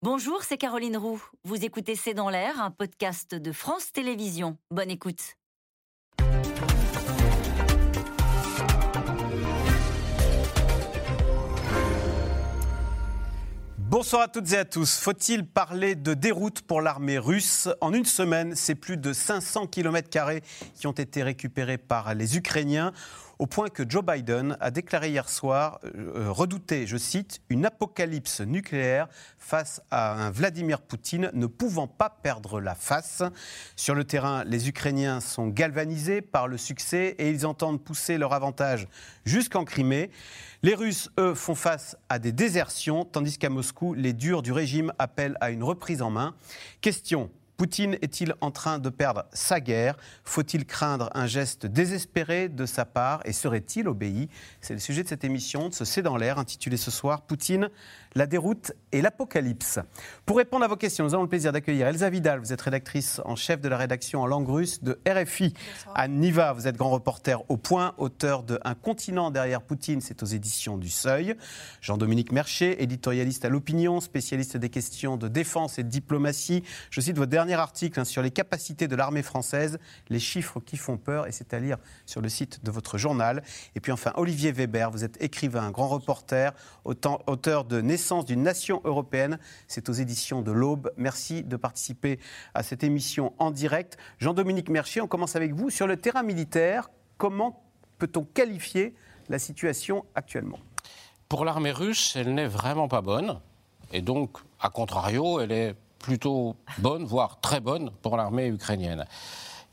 Bonjour, c'est Caroline Roux. Vous écoutez C'est dans l'air, un podcast de France Télévisions. Bonne écoute. Bonsoir à toutes et à tous. Faut-il parler de déroute pour l'armée russe? En une semaine, c'est plus de 500 km qui ont été récupérés par les Ukrainiens au point que Joe Biden a déclaré hier soir euh, euh, redouter, je cite, une apocalypse nucléaire face à un Vladimir Poutine ne pouvant pas perdre la face. Sur le terrain, les Ukrainiens sont galvanisés par le succès et ils entendent pousser leur avantage jusqu'en Crimée. Les Russes, eux, font face à des désertions, tandis qu'à Moscou, les durs du régime appellent à une reprise en main. Question Poutine est-il en train de perdre sa guerre? Faut-il craindre un geste désespéré de sa part? Et serait-il obéi? C'est le sujet de cette émission, de ce C'est dans l'air, intitulé ce soir Poutine, la déroute et l'apocalypse. Pour répondre à vos questions, nous avons le plaisir d'accueillir Elsa Vidal. Vous êtes rédactrice en chef de la rédaction en langue russe de RFI. À Niva, vous êtes grand reporter au point, auteur de Un continent derrière Poutine, c'est aux éditions du Seuil. Jean-Dominique Mercher, éditorialiste à l'opinion, spécialiste des questions de défense et de diplomatie. Je cite votre dernier article hein, sur les capacités de l'armée française, les chiffres qui font peur, et c'est à lire sur le site de votre journal. Et puis enfin, Olivier Weber, vous êtes écrivain, grand reporter, auteur de Naissance d'une nation européenne. C'est aux éditions de l'Aube. Merci de participer à cette émission en direct. Jean-Dominique Mercier, on commence avec vous. Sur le terrain militaire, comment peut-on qualifier la situation actuellement? Pour l'armée russe, elle n'est vraiment pas bonne. Et donc, à contrario, elle est plutôt bonne, voire très bonne pour l'armée ukrainienne.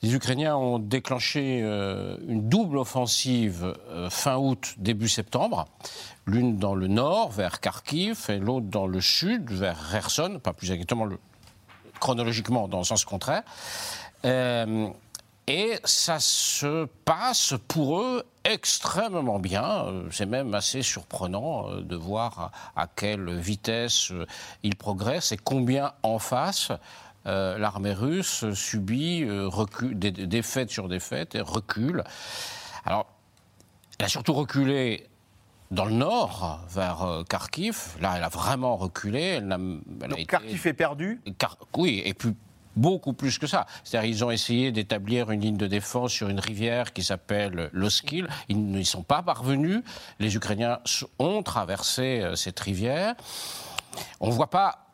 Les Ukrainiens ont déclenché euh, une double offensive euh, fin août, début septembre, l'une dans le nord, vers Kharkiv, et l'autre dans le sud, vers Kherson, pas plus exactement chronologiquement dans le sens contraire. Euh, et ça se passe pour eux extrêmement bien. C'est même assez surprenant de voir à quelle vitesse ils progressent et combien en face euh, l'armée russe subit euh, des, défaites sur défaites et recule. Alors, elle a surtout reculé dans le nord, vers euh, Kharkiv. Là, elle a vraiment reculé. Elle Donc, Kharkiv est perdu Oui, et puis beaucoup plus que ça. C'est-à-dire ils ont essayé d'établir une ligne de défense sur une rivière qui s'appelle l'Oskil. Ils n'y sont pas parvenus. Les Ukrainiens ont traversé cette rivière. On ne voit pas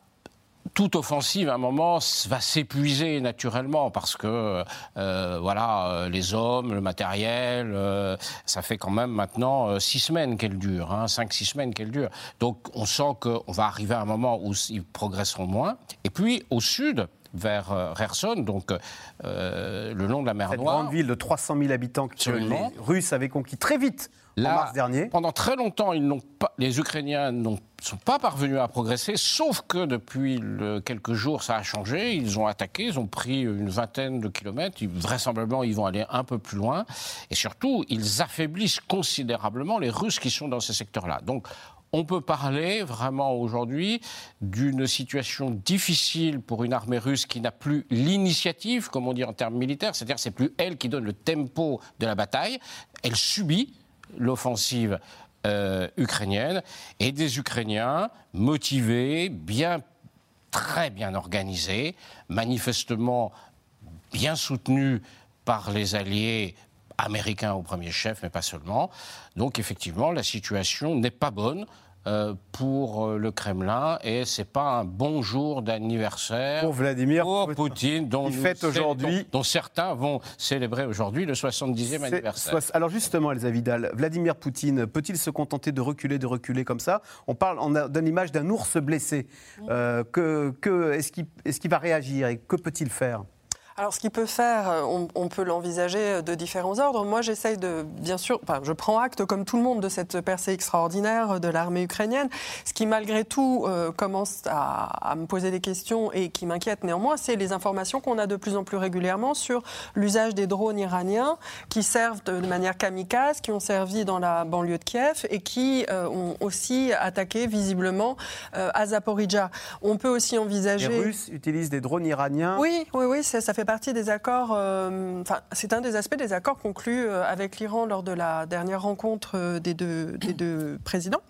toute offensive, à un moment, va s'épuiser naturellement parce que, euh, voilà, euh, les hommes, le matériel, euh, ça fait quand même maintenant six semaines qu'elle dure, hein, cinq, six semaines qu'elle dure. Donc, on sent qu'on va arriver à un moment où ils progresseront moins. Et puis, au sud, vers Kherson, donc le long de la mer Cette Noire. grande ville de 300 000 habitants que les Russes avaient conquis très vite en mars dernier. Pendant très longtemps, ils pas, les Ukrainiens ne sont pas parvenus à progresser, sauf que depuis quelques jours, ça a changé. Ils ont attaqué, ils ont pris une vingtaine de kilomètres. vraisemblablement, ils vont aller un peu plus loin. Et surtout, ils affaiblissent considérablement les Russes qui sont dans ces secteurs-là. Donc, on peut parler vraiment aujourd'hui d'une situation difficile pour une armée russe qui n'a plus l'initiative, comme on dit en termes militaires, c'est-à-dire c'est plus elle qui donne le tempo de la bataille, elle subit l'offensive euh, ukrainienne et des Ukrainiens motivés, très bien organisés, manifestement bien soutenus par les alliés américains au premier chef, mais pas seulement. Donc effectivement, la situation n'est pas bonne. Euh, pour euh, le Kremlin et c'est pas un bon jour d'anniversaire pour Vladimir Poutine dont, fête aujourd'hui dont, certains vont célébrer aujourd'hui le 70e anniversaire. Alors justement, Elsa Vidal, Vladimir Poutine peut-il se contenter de reculer, de reculer comme ça? On parle, on donne l'image d'un ours blessé. Euh, que, que est-ce qu'il est va réagir et que peut-il faire? Alors, ce qu'il peut faire, euh, on, peut l'envisager de différents ordres. Moi, j'essaye de, bien sûr, enfin, je prends acte, comme tout le monde, de cette percée extraordinaire de l'armée ukrainienne. Ce qui, malgré tout, euh, commence à, me poser des questions et qui m'inquiète néanmoins, c'est les informations qu'on a de plus en plus régulièrement sur l'usage des drones iraniens qui servent de, manière kamikaze, qui ont servi dans la banlieue de Kiev et qui euh, ont aussi attaqué visiblement à Zaporizhia. On peut aussi envisager. Les Russes utilisent des drones iraniens. Oui, oui, oui, ça, ça fait fait partie des accords, enfin, c'est un des aspects des accords conclus avec l'Iran lors de la dernière rencontre des deux, des deux présidents.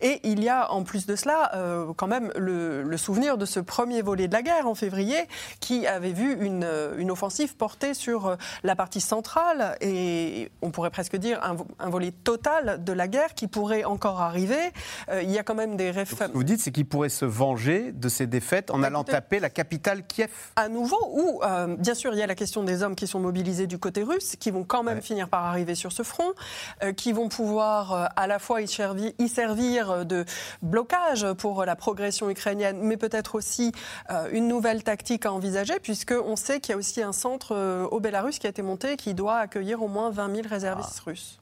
Et il y a en plus de cela quand même le, le, souvenir de ce premier volet de la guerre en février qui avait vu une, une offensive portée sur la partie centrale et on pourrait presque dire un, un volet total de la guerre qui pourrait encore arriver. il y a quand même des réformes. Vous dites c'est qu'il pourrait se venger de ces défaites en allant taper la capitale Kiev. À nouveau, ou euh, bien sûr il y a la question des hommes qui sont mobilisés du côté russe, qui vont quand même finir par arriver sur ce front, euh, qui vont pouvoir euh, à la fois y servir, y servir, de blocage pour la progression ukrainienne, mais peut-être aussi une nouvelle tactique à envisager, puisqu'on sait qu'il y a aussi un centre au Bélarus qui a été monté qui doit accueillir au moins 20 000 réservistes ah. russes.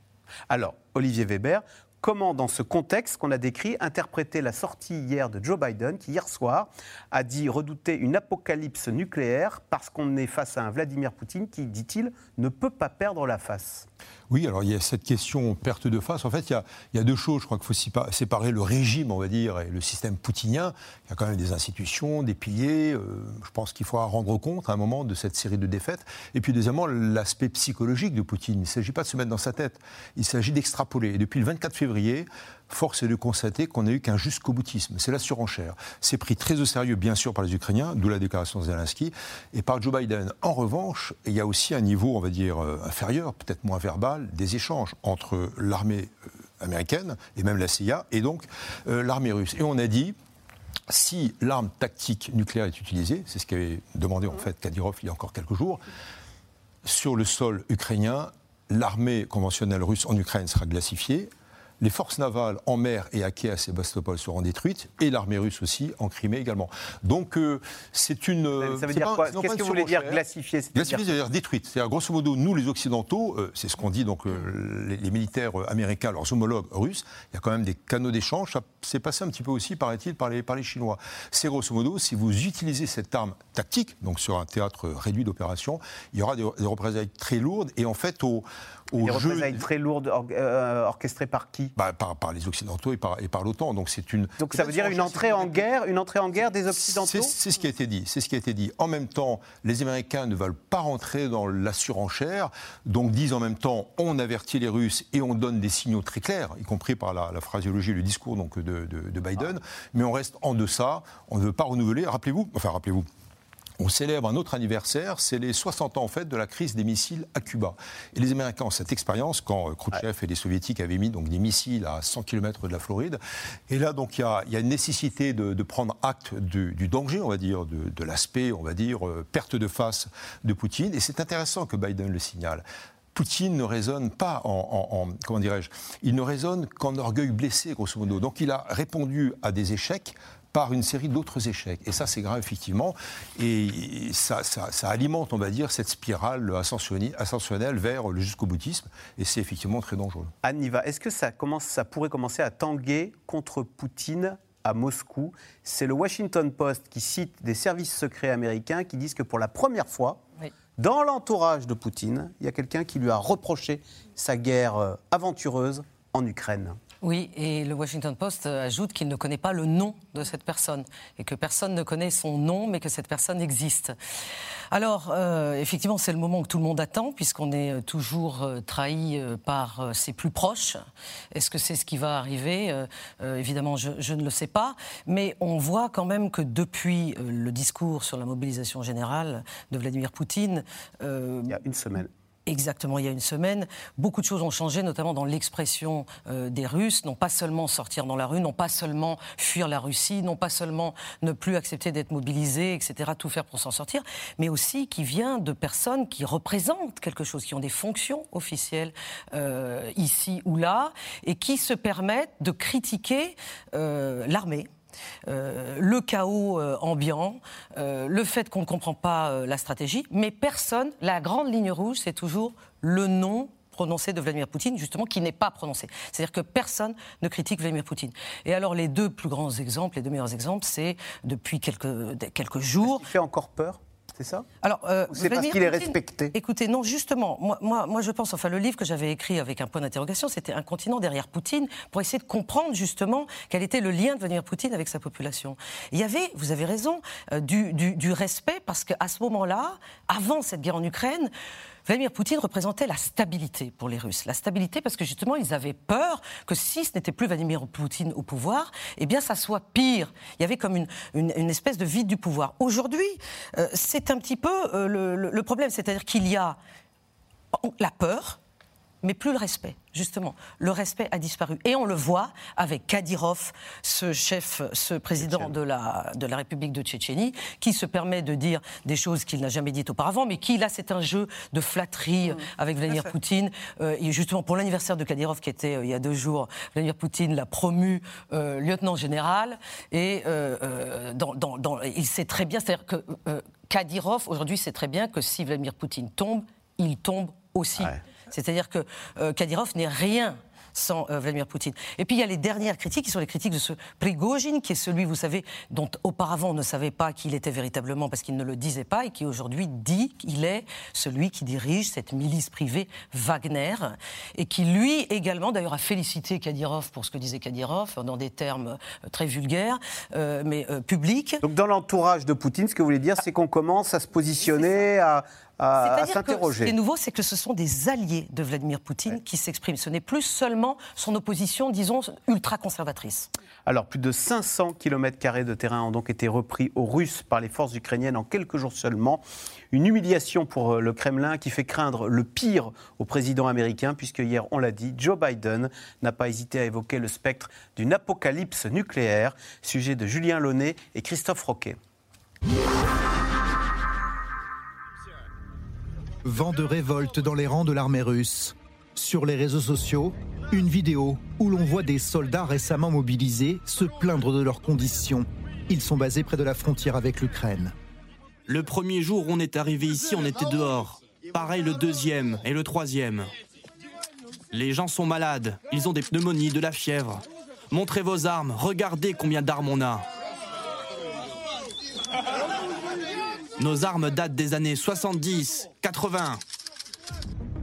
Alors, Olivier Weber, comment, dans ce contexte qu'on a décrit, interpréter la sortie hier de Joe Biden, qui hier soir a dit redouter une apocalypse nucléaire parce qu'on est face à un Vladimir Poutine qui, dit-il, ne peut pas perdre la face oui, alors il y a cette question perte de face. En fait, il y a, deux choses. Je crois qu'il faut séparer le régime, on va dire, et le système poutinien. Il y a quand même des institutions, des piliers. Euh, je pense qu'il faudra rendre compte à un moment de cette série de défaites. Et puis, deuxièmement, l'aspect psychologique de Poutine. Il ne s'agit pas de se mettre dans sa tête. Il s'agit d'extrapoler. Et depuis le 24 février, force est de constater qu'on n'a eu qu'un jusqu'au boutisme. C'est la surenchère. C'est pris très au sérieux, bien sûr, par les Ukrainiens, d'où la déclaration de Zelensky, et par Joe Biden. En revanche, il y a aussi un niveau, on va dire, euh, inférieur, peut-être moins verbal, des échanges entre l'armée euh, américaine et même la CIA et donc euh, l'armée russe. Et on a dit, si l'arme tactique nucléaire est utilisée, c'est ce qu'avait demandé en fait Kadyrov il y a encore quelques jours, sur le sol ukrainien, l'armée conventionnelle russe en Ukraine sera glacifiée, les forces navales en mer et à quai à Sébastopol seront détruites, et l'armée russe aussi en Crimée également. Donc euh, c'est une. Ça veut dire quoi Qu'est-ce que vous voulez dire glacifier Glacifier, c'est-à-dire détruite. C'est-à-dire, grosso modo, nous, les Occidentaux, euh, c'est ce qu'on dit, donc euh, les, militaires américains, leurs homologues russes, il y a quand même des canaux d'échange. Ça s'est passé un petit peu aussi, paraît-il, par les, par les Chinois. C'est grosso modo, si vous utilisez cette arme tactique, donc sur un théâtre réduit d'opération, il y aura des, des représailles très lourdes, et en fait, au des représailles très lourdes euh, orchestrées par qui? Bah, par, les Occidentaux et par, et par l'OTAN. Donc c'est une. Donc ça veut dire une entrée en guerre, une entrée en guerre des Occidentaux? C'est ce qui a été dit. C'est ce qui a été dit. En même temps, les Américains ne veulent pas rentrer dans la surenchère, donc disent en même temps on avertit les Russes et on donne des signaux très clairs, y compris par la, phraseologie et le discours donc de, de Biden. Ah. Mais on reste en deçà. On ne veut pas renouveler. Rappelez-vous, enfin rappelez-vous on célèbre un autre anniversaire, c'est les 60 ans en fait de la crise des missiles à Cuba. Et les Américains ont cette expérience quand euh, Khrouchtchev et les Soviétiques avaient mis donc des missiles à 100 km de la Floride. Et là donc il y a, une nécessité de, prendre acte du, danger, on va dire, de, l'aspect, on va dire, euh, perte de face de Poutine. Et c'est intéressant que Biden le signale. Poutine ne raisonne pas en, en comment dirais-je, il ne raisonne qu'en orgueil blessé, grosso modo. Donc il a répondu à des échecs par une série d'autres échecs. Et ça, c'est grave, effectivement. Et ça, alimente, on va dire, cette spirale ascensionnelle vers le jusqu'au boutisme. Et c'est effectivement très dangereux. Anniva, est-ce que ça, commence, ça pourrait commencer à tanguer contre Poutine à Moscou? C'est le Washington Post qui cite des services secrets américains qui disent que pour la première fois, dans l'entourage de Poutine, il y a quelqu'un qui lui a reproché sa guerre euh, aventureuse en Ukraine. Oui, et le Washington Post euh, ajoute qu'il ne connaît pas le nom de cette personne et que personne ne connaît son nom, mais que cette personne existe. Alors, euh, effectivement, c'est le moment que tout le monde attend, puisqu'on est euh, toujours trahi par ses plus proches. Est-ce que c'est ce qui va arriver? Évidemment, je, je, ne le sais pas, mais on voit quand même que depuis le discours sur la mobilisation générale de Vladimir Poutine, il y a une semaine exactement il y a une semaine. Beaucoup de choses ont changé, notamment dans l'expression euh, des Russes, non pas seulement sortir dans la rue, non pas seulement fuir la Russie, non pas seulement ne plus accepter d'être mobilisés, etc., tout faire pour s'en sortir, mais aussi qui vient de personnes qui représentent quelque chose, qui ont des fonctions officielles euh, ici ou là, et qui se permettent de critiquer euh, l'armée euh, le chaos euh, ambiant, euh, le fait qu'on ne comprend pas la stratégie, mais personne, la grande ligne rouge, c'est toujours le nom prononcé de Vladimir Poutine, justement, qui n'est pas prononcé. C'est-à-dire que personne ne critique Vladimir Poutine. Et alors, les deux plus grands exemples, les deux meilleurs exemples, c'est depuis quelques, quelques jours. Il fait encore peur? C'est ça? Alors, euh, c'est parce qu'il est respecté? Écoutez, non, justement, moi, moi, moi, je pense, enfin, le livre que j'avais écrit avec un point d'interrogation, c'était Un continent derrière Poutine, pour essayer de comprendre justement quel était le lien de Vladimir Poutine avec sa population. Il y avait, vous avez raison, euh, du, du- du respect, parce qu'à ce moment-là, avant cette guerre en Ukraine, Vladimir Poutine représentait la stabilité pour les Russes. La stabilité parce que justement, ils avaient peur que si ce n'était plus Vladimir Poutine au pouvoir, eh bien, ça soit pire. Il y avait comme une, une- espèce de vide du pouvoir. Aujourd'hui, euh, c'est un petit peu euh, le problème, c'est-à-dire qu'il y a la peur, mais plus le respect, justement. Le respect a disparu. Et on le voit avec Kadyrov, ce chef, ce président de la, de la République de Tchétchénie, qui se permet de dire des choses qu'il n'a jamais dites auparavant, mais qui, là, c'est un jeu de flatterie avec Vladimir. Poutine. Euh, et justement, pour l'anniversaire de Kadyrov, qui était euh, il y a deux jours, Vladimir Poutine l'a promu euh, lieutenant général. Et dans, dans- dans- il sait très bien, c'est-à-dire que Kadyrov, aujourd'hui, sait très bien que si Vladimir Poutine tombe, il tombe aussi. Ouais. C'est-à-dire que euh, Kadyrov n'est rien sans euh, Vladimir Poutine. Et puis il y a les dernières critiques qui sont les critiques de ce Prigozhin, qui est celui, vous savez, dont auparavant on ne savait pas qui il était véritablement parce qu'il ne le disait pas et qui aujourd'hui dit qu'il est celui qui dirige cette milice privée Wagner et qui lui également d'ailleurs a félicité Kadyrov pour ce que disait Kadyrov dans des termes euh, très vulgaires euh, mais euh, publics. Donc dans l'entourage de Poutine, ce que vous voulez dire, c'est qu'on commence à se positionner, à, à- à que ce qui s'interroger. est nouveau, c'est que ce sont des alliés de Vladimir Poutine qui s'expriment. Ce n'est plus seulement son opposition, disons, ultra-conservatrice. Alors, plus de 500 km de terrain ont donc été repris aux Russes par les forces ukrainiennes en quelques jours seulement. Une humiliation pour euh, le Kremlin qui fait craindre le pire au président américain, puisque hier, on l'a dit, Joe Biden n'a pas hésité à évoquer le spectre d'une apocalypse nucléaire. Sujet de Julien Launay et Christophe Roquet. Vent de révolte dans les rangs de l'armée russe. Sur les réseaux sociaux, une vidéo où l'on voit des soldats récemment mobilisés se plaindre de leurs conditions. Ils sont basés près de la frontière avec l'Ukraine. Le premier jour où on est arrivé ici, on était dehors. Pareil le deuxième et le troisième. Les gens sont malades, ils ont des pneumonies, de la fièvre. Montrez vos armes, regardez combien d'armes on a. Nos armes datent des années 70, 80.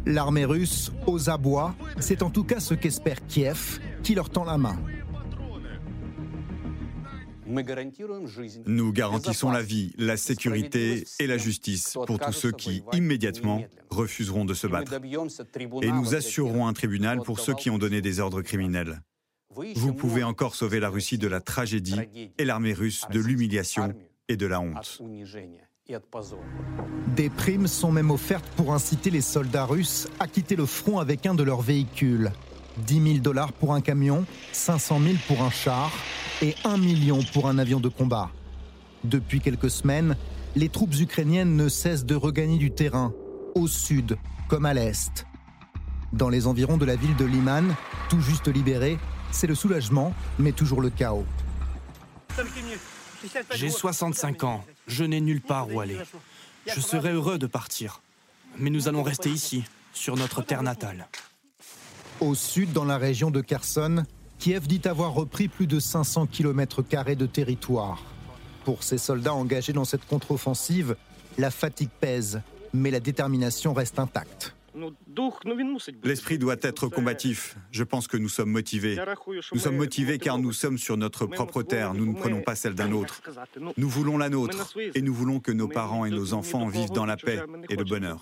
L'armée russe, aux abois, c'est en tout cas ce qu'espère Kiev, qui leur tend la main. Nous garantissons la vie, la sécurité et la justice pour tous ceux qui, immédiatement, refuseront de se battre. Et nous assurerons un tribunal pour ceux qui ont donné des ordres criminels. Vous pouvez encore sauver la Russie de la tragédie et l'armée russe de l'humiliation et de la honte. Des primes sont même offertes pour inciter les soldats russes à quitter le front avec un de leurs véhicules. 10 000 dollars pour un camion, 500 000 pour un char et 1 million pour un avion de combat. Depuis quelques semaines, les troupes ukrainiennes ne cessent de regagner du terrain, au sud comme à l'est. Dans les environs de la ville de Liman, tout juste libérée, c'est le soulagement, mais toujours le chaos. J'ai 65 ans, je n'ai nulle part où aller. Je serais heureux de partir. Mais nous allons rester ici, sur notre terre natale. Au sud, dans la région de Kherson, Kiev dit avoir repris plus de 500 km de territoire. Pour ces soldats engagés dans cette contre-offensive, la fatigue pèse, mais la détermination reste intacte. L'esprit doit être combatif. Je pense que nous sommes motivés. Nous sommes motivés car nous sommes sur notre propre terre. Nous ne prenons pas celle d'un autre. Nous voulons la nôtre et nous voulons que nos parents et nos enfants vivent dans la paix et le bonheur.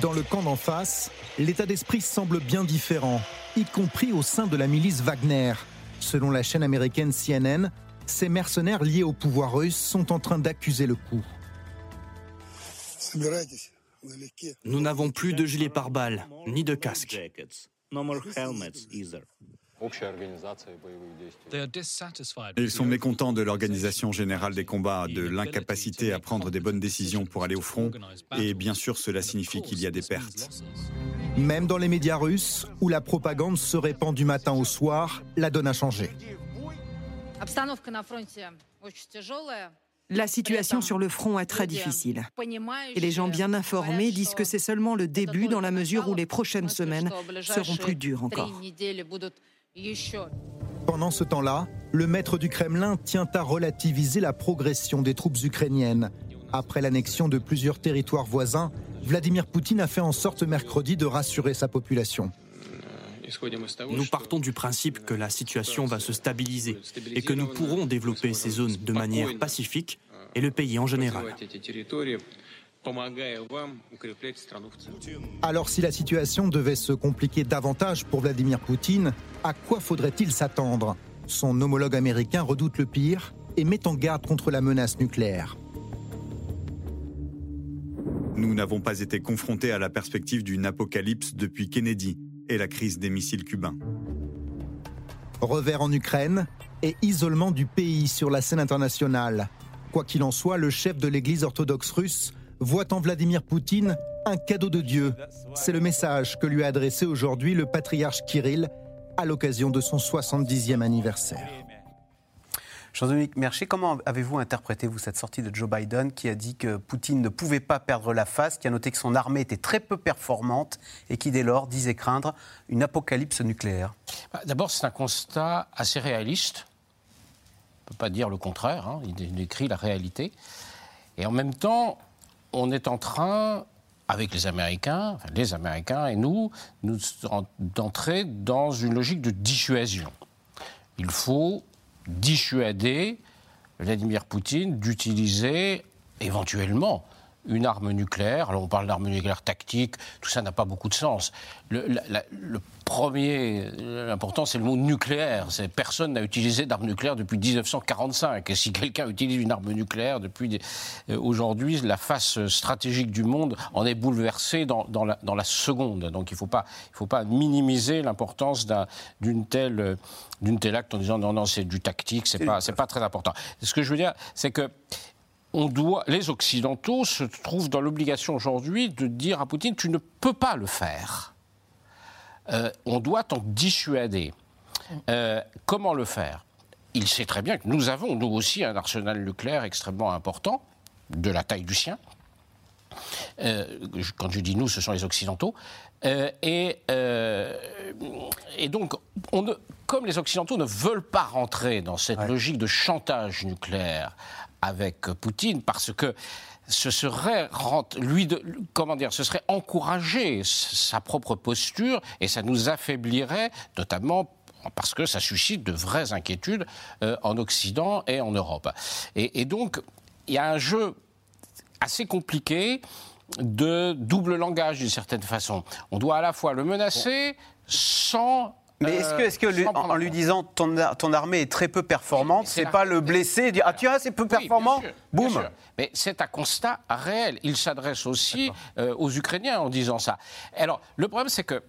Dans le camp d'en face, l'état d'esprit semble bien différent, y compris au sein de la milice Wagner. Selon la chaîne américaine CNN, ces mercenaires liés au pouvoir russe sont en train d'accuser le coup. Nous n'avons plus de gilet pare-balles, ni de casque. Ils sont mécontents de l'organisation générale des combats, de l'incapacité à prendre des bonnes décisions pour aller au front, et bien sûr cela signifie qu'il y a des pertes. Même dans les médias russes, où la propagande se répand du matin au soir, la donne a changé. La situation sur le front est très difficile. Et les gens bien informés disent que c'est seulement le début dans la mesure où les prochaines semaines seront plus dures encore. Pendant ce temps-là, le maître du Kremlin tient à relativiser la progression des troupes ukrainiennes. Après l'annexion de plusieurs territoires voisins, Vladimir Poutine a fait en sorte mercredi de rassurer sa population. Nous partons du principe que la situation va se stabiliser et que nous pourrons développer ces zones de manière pacifique et le pays en général. Alors si la situation devait se compliquer davantage pour Vladimir Poutine, à quoi faudrait-il s'attendre? Son homologue américain redoute le pire et met en garde contre la menace nucléaire. Nous n'avons pas été confrontés à la perspective d'une apocalypse depuis Kennedy et la crise des missiles cubains. Revers en Ukraine et isolement du pays sur la scène internationale. Quoi qu'il en soit, le chef de l'Église orthodoxe russe voit en Vladimir Poutine un cadeau de Dieu. C'est le message que lui a adressé aujourd'hui le patriarche Kirill à l'occasion de son 70e anniversaire. Jean-Dominique Mercher, comment avez-vous interprété, vous, cette sortie de Joe Biden qui a dit que Poutine ne pouvait pas perdre la face, qui a noté que son armée était très peu performante et qui, dès lors, disait craindre une apocalypse nucléaire? Bah, D'abord, c'est un constat assez réaliste. On ne peut pas dire le contraire, hein. il décrit la réalité. Et en même temps, on est en train, avec les Américains, les Américains et nous, nous d'entrer dans une logique de dissuasion. Il faut dissuader Vladimir Poutine d'utiliser éventuellement une arme nucléaire. Alors on parle d'arme nucléaire tactique, tout ça n'a pas beaucoup de sens. Le, premier, l'important, c'est le mot nucléaire. Personne n'a utilisé d'arme nucléaire depuis 1945. Et si quelqu'un utilise une arme nucléaire depuis euh, aujourd'hui, la face stratégique du monde en est bouleversée dans, la, dans la, seconde. Donc il ne faut pas, il faut pas minimiser l'importance d'une telle, acte en disant non, non, c'est du tactique, c'est pas, pas très important. Ce que je veux dire, c'est que on doit, les Occidentaux se trouvent dans l'obligation aujourd'hui de dire à Poutine tu ne peux pas le faire. Euh, on doit t'en dissuader. Euh, comment le faire? Il sait très bien que nous avons, nous aussi, un arsenal nucléaire extrêmement important, de la taille du sien. Euh, quand je dis nous, ce sont les Occidentaux. et, et, donc, on comme les Occidentaux ne veulent pas rentrer dans cette logique de chantage nucléaire avec Poutine parce que ce serait lui de, comment dire ce serait encourager sa propre posture et ça nous affaiblirait notamment parce que ça suscite de vraies inquiétudes euh, en Occident et en Europe. Et, donc, il y a un jeu assez compliqué de double langage d'une certaine façon. On doit à la fois le menacer sans mais est-ce que, est que en lui disant ton, ton armée est très peu performante, c'est pas le blesser dire ah tiens c'est peu performant, boum. Mais c'est un constat réel. Il s'adresse aussi euh, aux Ukrainiens en disant ça. Alors le problème c'est que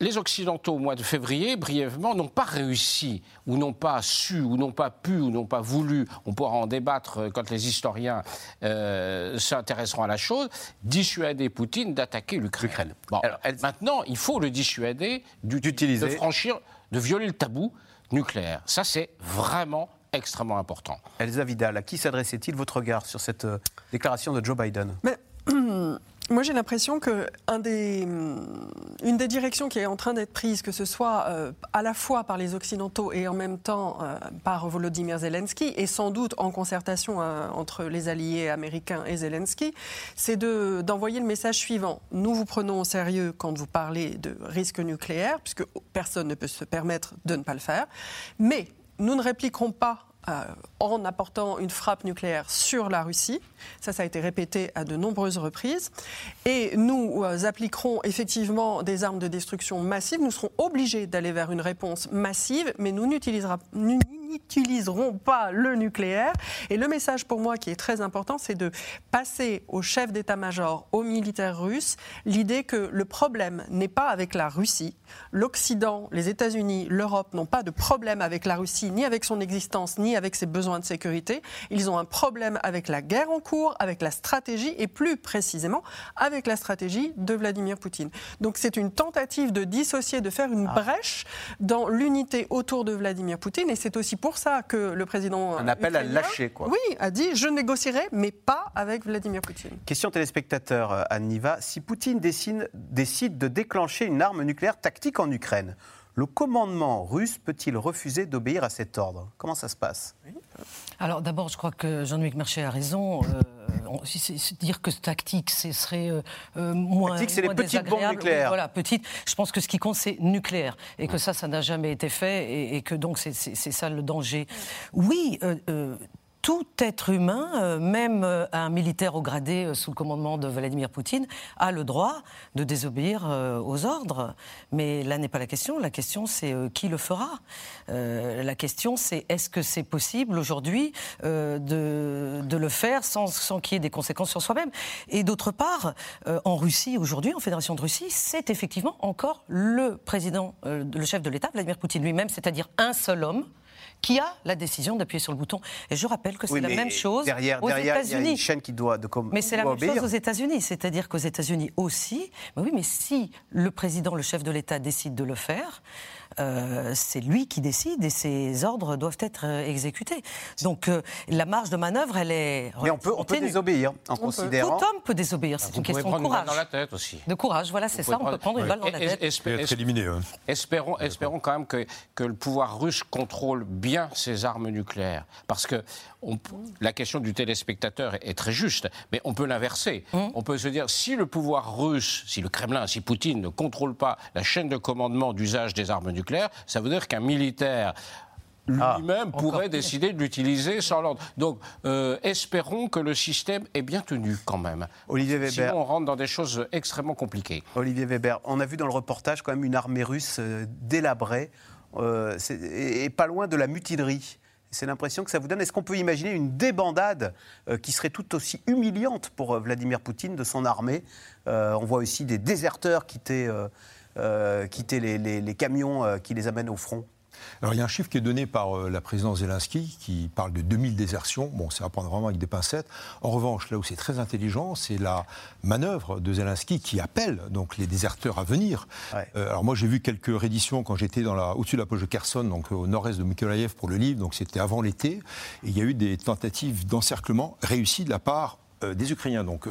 les Occidentaux, au mois de février, brièvement, n'ont pas réussi, ou n'ont pas su, ou n'ont pas pu, ou n'ont pas voulu, on pourra en débattre euh, quand les historiens euh, s'intéresseront à la chose, dissuader Poutine d'attaquer l'Ukraine. Maintenant, il faut le dissuader d'utiliser, de franchir, de violer le tabou nucléaire. Ça, c'est vraiment extrêmement important. Elsa Vidal, à qui s'adressait-il votre regard sur cette euh, déclaration de Joe Biden? Moi, j'ai l'impression que des, une des directions qui est en train d'être prise, que ce soit euh, à la fois par les Occidentaux et en même temps euh, par Volodymyr Zelensky, et sans doute en concertation euh, entre les alliés américains et Zelensky, c'est d'envoyer le message suivant. Nous vous prenons au sérieux quand vous parlez de risque nucléaire, puisque personne ne peut se permettre de ne pas le faire, mais nous ne répliquerons pas en apportant une frappe nucléaire sur la Russie. Ça, ça a été répété à de nombreuses reprises. Et nous euh, appliquerons effectivement des armes de destruction massive. Nous serons obligés d'aller vers une réponse massive, mais nous n'utiliserons n'utiliseront pas le nucléaire. Et le message pour moi qui est très important, c'est de passer au chef d'état-major, aux militaires russes, l'idée que le problème n'est pas avec la Russie. L'Occident, les États-Unis, l'Europe n'ont pas de problème avec la Russie, ni avec son existence, ni avec ses besoins de sécurité. Ils ont un problème avec la guerre en cours, avec la stratégie et plus précisément avec la stratégie de Vladimir Poutine. Donc c'est une tentative de dissocier, de faire une ah. brèche dans l'unité autour de Vladimir Poutine et c'est aussi pour ça que le président. Un appel à lâcher, quoi. Oui, a dit je négocierai, mais pas avec Vladimir Poutine. Question téléspectateur, euh, Anne Niva. Si Poutine décide, décide de déclencher une arme nucléaire tactique en Ukraine, Le commandement russe peut-il refuser d'obéir à cet ordre? Comment ça se passe? Alors d'abord, je crois que Jean-Luc Merchet a raison. Euh, dire que tactique, ce serait euh, euh, moins. Tactique, c'est les petites bombes nucléaires. voilà, petites. Je pense que ce qui compte, c'est nucléaire. Et que ça, ça n'a jamais été fait. Et, et que donc, c'est ça le danger. Oui, tout être humain, euh, même euh, un militaire au gradé euh, sous le commandement de Vladimir Poutine, a le droit de désobéir aux ordres. Mais là n'est pas la question. La question, c'est qui le fera? la question, c'est est-ce que c'est possible aujourd'hui de, le faire sans, sans qu'il y ait des conséquences sur soi-même? Et d'autre part, en Russie, aujourd'hui, en Fédération de Russie, c'est effectivement encore le président, le chef de l'État, Vladimir Poutine lui-même, c'est-à-dire un seul homme qui a la décision d'appuyer sur le bouton. Et je rappelle que c'est la même chose derrière, aux États-Unis. Il y a une chaîne qui doit de Mais c'est la même chose aux États-Unis, c'est-à-dire qu'aux États-Unis aussi. Mais oui, mais si le président, le chef de l'État décide de le faire, euh, c'est lui qui décide et ses ordres doivent être euh, exécutés. Donc euh, la marge de manœuvre, elle est. Mais on peut, on peut désobéir en considérant. Tout homme peut désobéir, c'est une question de courage. Une balle dans la tête aussi. De courage, voilà, c'est ça, on peut prendre une balle dans la tête. être éliminé. Espérons, espérons quand même que, que le pouvoir russe contrôle bien ses armes nucléaires. Parce que on, la question du téléspectateur est très juste, mais on peut l'inverser. Hum. On peut se dire, si le pouvoir russe, si le Kremlin, si Poutine ne contrôle pas la chaîne de commandement d'usage des armes nucléaires, ça veut dire qu'un militaire ah, lui-même pourrait décider de l'utiliser sans l'ordre. Donc, euh, espérons que le système est bien tenu quand même. Olivier Weber. Sinon, on rentre dans des choses extrêmement compliquées. Olivier Weber, on a vu dans le reportage quand même une armée russe euh, délabrée euh, et, pas loin de la mutinerie. C'est l'impression que ça vous donne. Est-ce qu'on peut imaginer une débandade qui serait tout aussi humiliante pour Vladimir Poutine de son armée? On voit aussi des déserteurs quitter quitter les, camions euh, qui les amènent au front alors il y a un chiffre qui est donné par euh, la présidence Zelensky qui parle de 2000 désertions. Bon, c'est à prendre vraiment avec des pincettes. En revanche, là où c'est très intelligent, c'est la manœuvre de Zelensky qui appelle donc les déserteurs à venir. alors moi j'ai vu quelques rééditions quand j'étais au-dessus de la poche de Kherson, donc au nord-est de Mykolaiv pour le livre. Donc c'était avant l'été. Et il y a eu des tentatives d'encerclement réussies de la part des Ukrainiens. Donc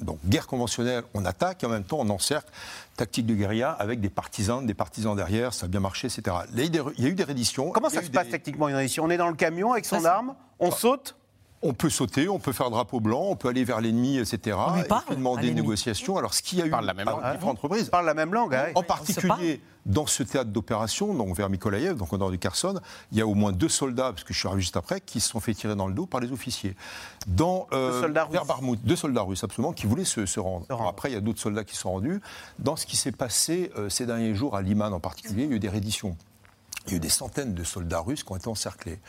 donc guerre conventionnelle, on attaque et en même temps on encercle, tactique de guérilla avec des partisans, des partisans derrière, ça a bien marché, etc. il y a eu des redditions. Comment ça se passe techniquement une reddition? On est dans le camion avec son arme, on saute on peut sauter, on peut faire drapeau blanc, on peut aller vers l'ennemi, etc. On parle, et demander une négociation. Alors, ce qu'il y a eu parle la même langue. différentes reprises. parle la même langue. Hein. En particulier, dans ce théâtre d'opération, donc vers Mykolaïev, donc au nord du Kherson, il y a au moins deux soldats, parce que je suis arrivé juste après, qui se sont fait tirer dans le dos par les officiers. Dans, euh, deux soldats vers Barmouth, deux soldats russes, absolument, qui voulaient se, rendre. après, il y a d'autres soldats qui sont rendus. Dans ce qui s'est passé euh, ces derniers jours à Liman en particulier, il y a eu des redditions. Il y a eu des centaines de soldats russes qui ont été encerclés.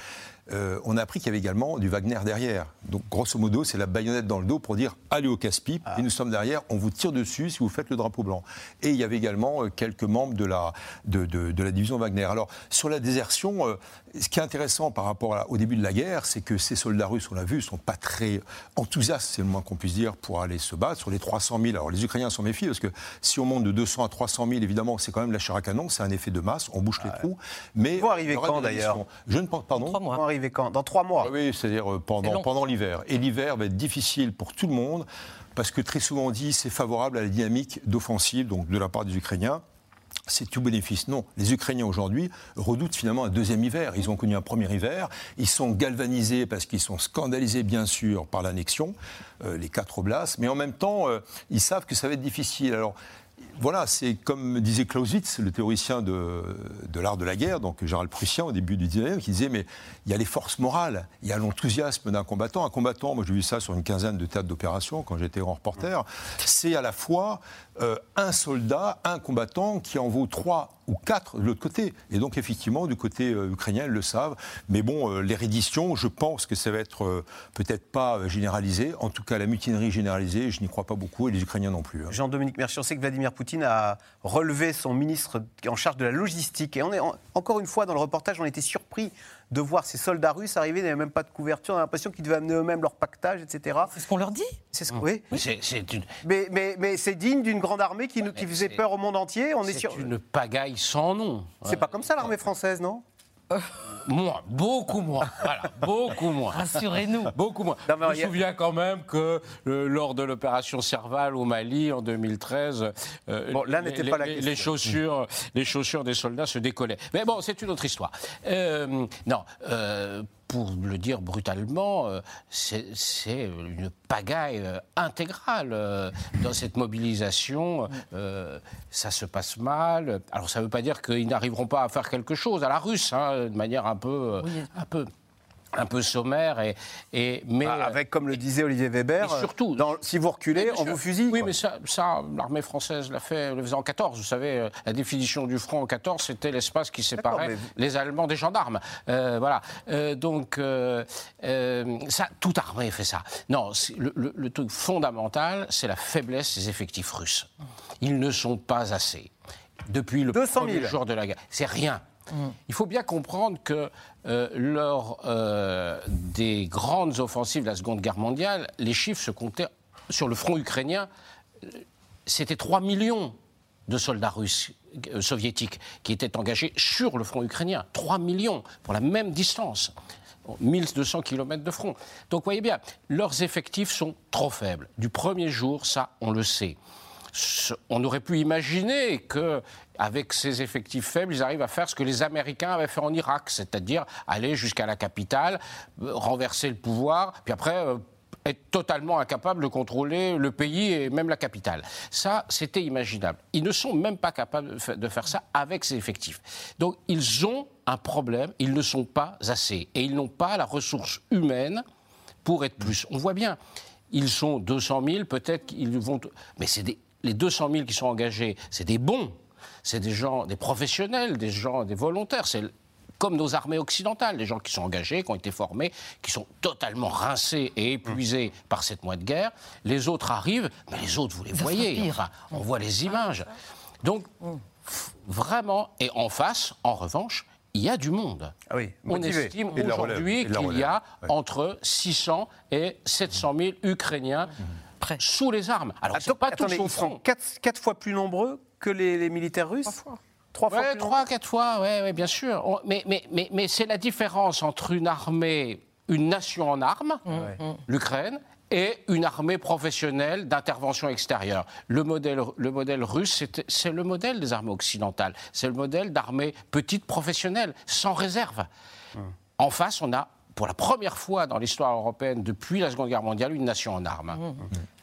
Euh, on a appris qu'il y avait également du Wagner derrière. Donc, grosso modo, c'est la baïonnette dans le dos pour dire allez au casse-pipe, ah. et nous sommes derrière, on vous tire dessus si vous faites le drapeau blanc. Et il y avait également euh, quelques membres de la, de, la division Wagner. Alors, sur la désertion, euh, ce qui est intéressant par rapport au début de la guerre, c'est que ces soldats russes, on l'a vu, ne sont pas très enthousiastes, c'est le moins qu'on puisse dire, pour aller se battre. Sur les 300 000, alors les Ukrainiens sont méfiés, parce que si on monte de 200 à 300 000, évidemment, c'est quand même la chair à canon, c'est un effet de masse, on bouche les trous. Mais Ils vont arriver quand d'ailleurs Je ne pense, pardon. Ils vont arriver quand? Dans trois mois oui, c'est-à-dire euh, pendant, pendant l'hiver. Et l'hiver va être difficile pour tout le monde, parce que très souvent on dit c'est favorable à la dynamique d'offensive, donc de la part des Ukrainiens c'est tout bénéfice. Non, les Ukrainiens aujourd'hui redoutent finalement un deuxième hiver. Ils ont connu un premier hiver, ils sont galvanisés parce qu'ils sont scandalisés bien sûr par l'annexion, euh, les quatre oblasts, mais en même temps, euh, ils savent que ça va être difficile. Alors, voilà, c'est comme disait Clausewitz, le théoricien de, l'art de la guerre, donc Gérald Prussien au début du 19e, qui disait mais il y a les forces morales, il y a l'enthousiasme d'un combattant. Un combattant, moi j'ai vu ça sur une quinzaine de théâtres d'opération quand j'étais grand reporter, c'est à la fois euh, un soldat, un combattant qui en vaut trois ou quatre de l'autre côté. Et donc, effectivement, du côté euh, ukrainien, ils le savent. Mais bon, euh, les redditions, je pense que ça va être peut-être pas généralisé. En tout cas, la mutinerie généralisée, je n'y crois pas beaucoup, et les Ukrainiens non plus. Hein. Jean-Dominique Mercier, on sait que Vladimir Poutine a relevé son ministre en charge de la logistique. Et on est, encore une fois, dans le reportage, on était surpris de voir ces soldats russes arriver, n'avaient même pas de couverture, on a l'impression qu'ils devaient amener eux-mêmes leur pactage, etc. C'est ce qu'on leur dit C'est ce oui. Mais, mais, mais, c'est digne d'une grande armée qui, qui faisait peur au monde entier. On est, sur... une pagaille sans nom. C'est pas comme ça l'armée française, non? Moins, beaucoup moins. Voilà, beaucoup moins. Rassurez-nous. Beaucoup moins. Non, mais Je me souviens quand même que euh, lors de l'opération Serval au Mali en 2013, euh, Bon, là n'était les, pas la question. les chaussures, les chaussures des soldats se décollaient. Mais bon, c'est une autre histoire. Euh, non. euh, pour le dire brutalement, euh, c'est une pagaille euh, intégrale euh, dans cette mobilisation. Ça se passe mal. Alors ça ne veut pas dire qu'ils n'arriveront pas à faire quelque chose à la russe, hein, de manière un peu, un peu, un peu sommaire. Et, et, mais, Ah, Avec, comme le disait Olivier Weber, surtout- dans- si vous reculez, Oui, on vous fusille. Oui, quoi. mais ça, ça, l'armée française l'a fait, le faisait en 14. Vous savez, euh, la définition du front en 14, c'était l'espace qui séparait vous- les Allemands des gendarmes. Euh, voilà. Euh, donc, euh, euh, ça, toute armée fait ça. Non, le, le- le truc fondamental, c'est la faiblesse des effectifs russes. Ils ne sont pas assez. Depuis le 200 000. premier jour de la guerre. C'est rien. Il faut bien comprendre que euh, lors euh, des grandes offensives de la Seconde Guerre mondiale, les chiffres se comptaient sur le front ukrainien. C'était 3 millions de soldats russes euh, soviétiques qui étaient engagés sur le front ukrainien. 3 millions pour la même distance. 1200 km de front. Donc, voyez bien, leurs effectifs sont trop faibles. Du premier jour, ça, on le sait. On aurait pu imaginer que, avec ces effectifs faibles, ils arrivent à faire ce que les Américains avaient fait en Irak, c'est-à-dire aller jusqu'à la capitale, euh, renverser le pouvoir, puis après euh, être totalement incapables de contrôler le pays et même la capitale. Ça, c'était imaginable. Ils ne sont même pas capables de faire ça avec ces effectifs. Donc, ils ont un problème, ils ne sont pas assez. Et ils n'ont pas la ressource humaine pour être plus. On voit bien, ils sont 200 000, peut-être qu'ils vont... Mais c'est des- les 200 000 qui sont engagés, c'est des bons, c'est des gens, des professionnels, des gens, des volontaires. C'est comme nos armées occidentales, des gens qui sont engagés, qui ont été formés, qui sont totalement rincés et épuisés par cette mois de guerre. Les autres arrivent, mais les autres, vous les Ça voyez, enfin, on voit les images. Donc, f- vraiment, et en face, en revanche, il y a du monde. Ah oui, On estime aujourd'hui qu'il y a entre 600 et 700 000 Ukrainiens sous les armes. Alors, Attends, pas tous attendez, ils sont front. quatre, quatre fois plus nombreux que les, les militaires russes Trois fois. Trois fois Ouais, plus trois, quatre fois, ouais, ouais, bien sûr. On- mais mais, mais, mais c'est la différence entre une armée, une nation en armes, l'Ukraine, et une armée professionnelle d'intervention extérieure. Le modèle, le modèle russe, c'est- c'est le modèle des armées occidentales. C'est le modèle d'armée petite professionnelle, sans réserve. En face, on a, pour la première fois dans l'histoire européenne depuis la Seconde Guerre mondiale, une nation en armes.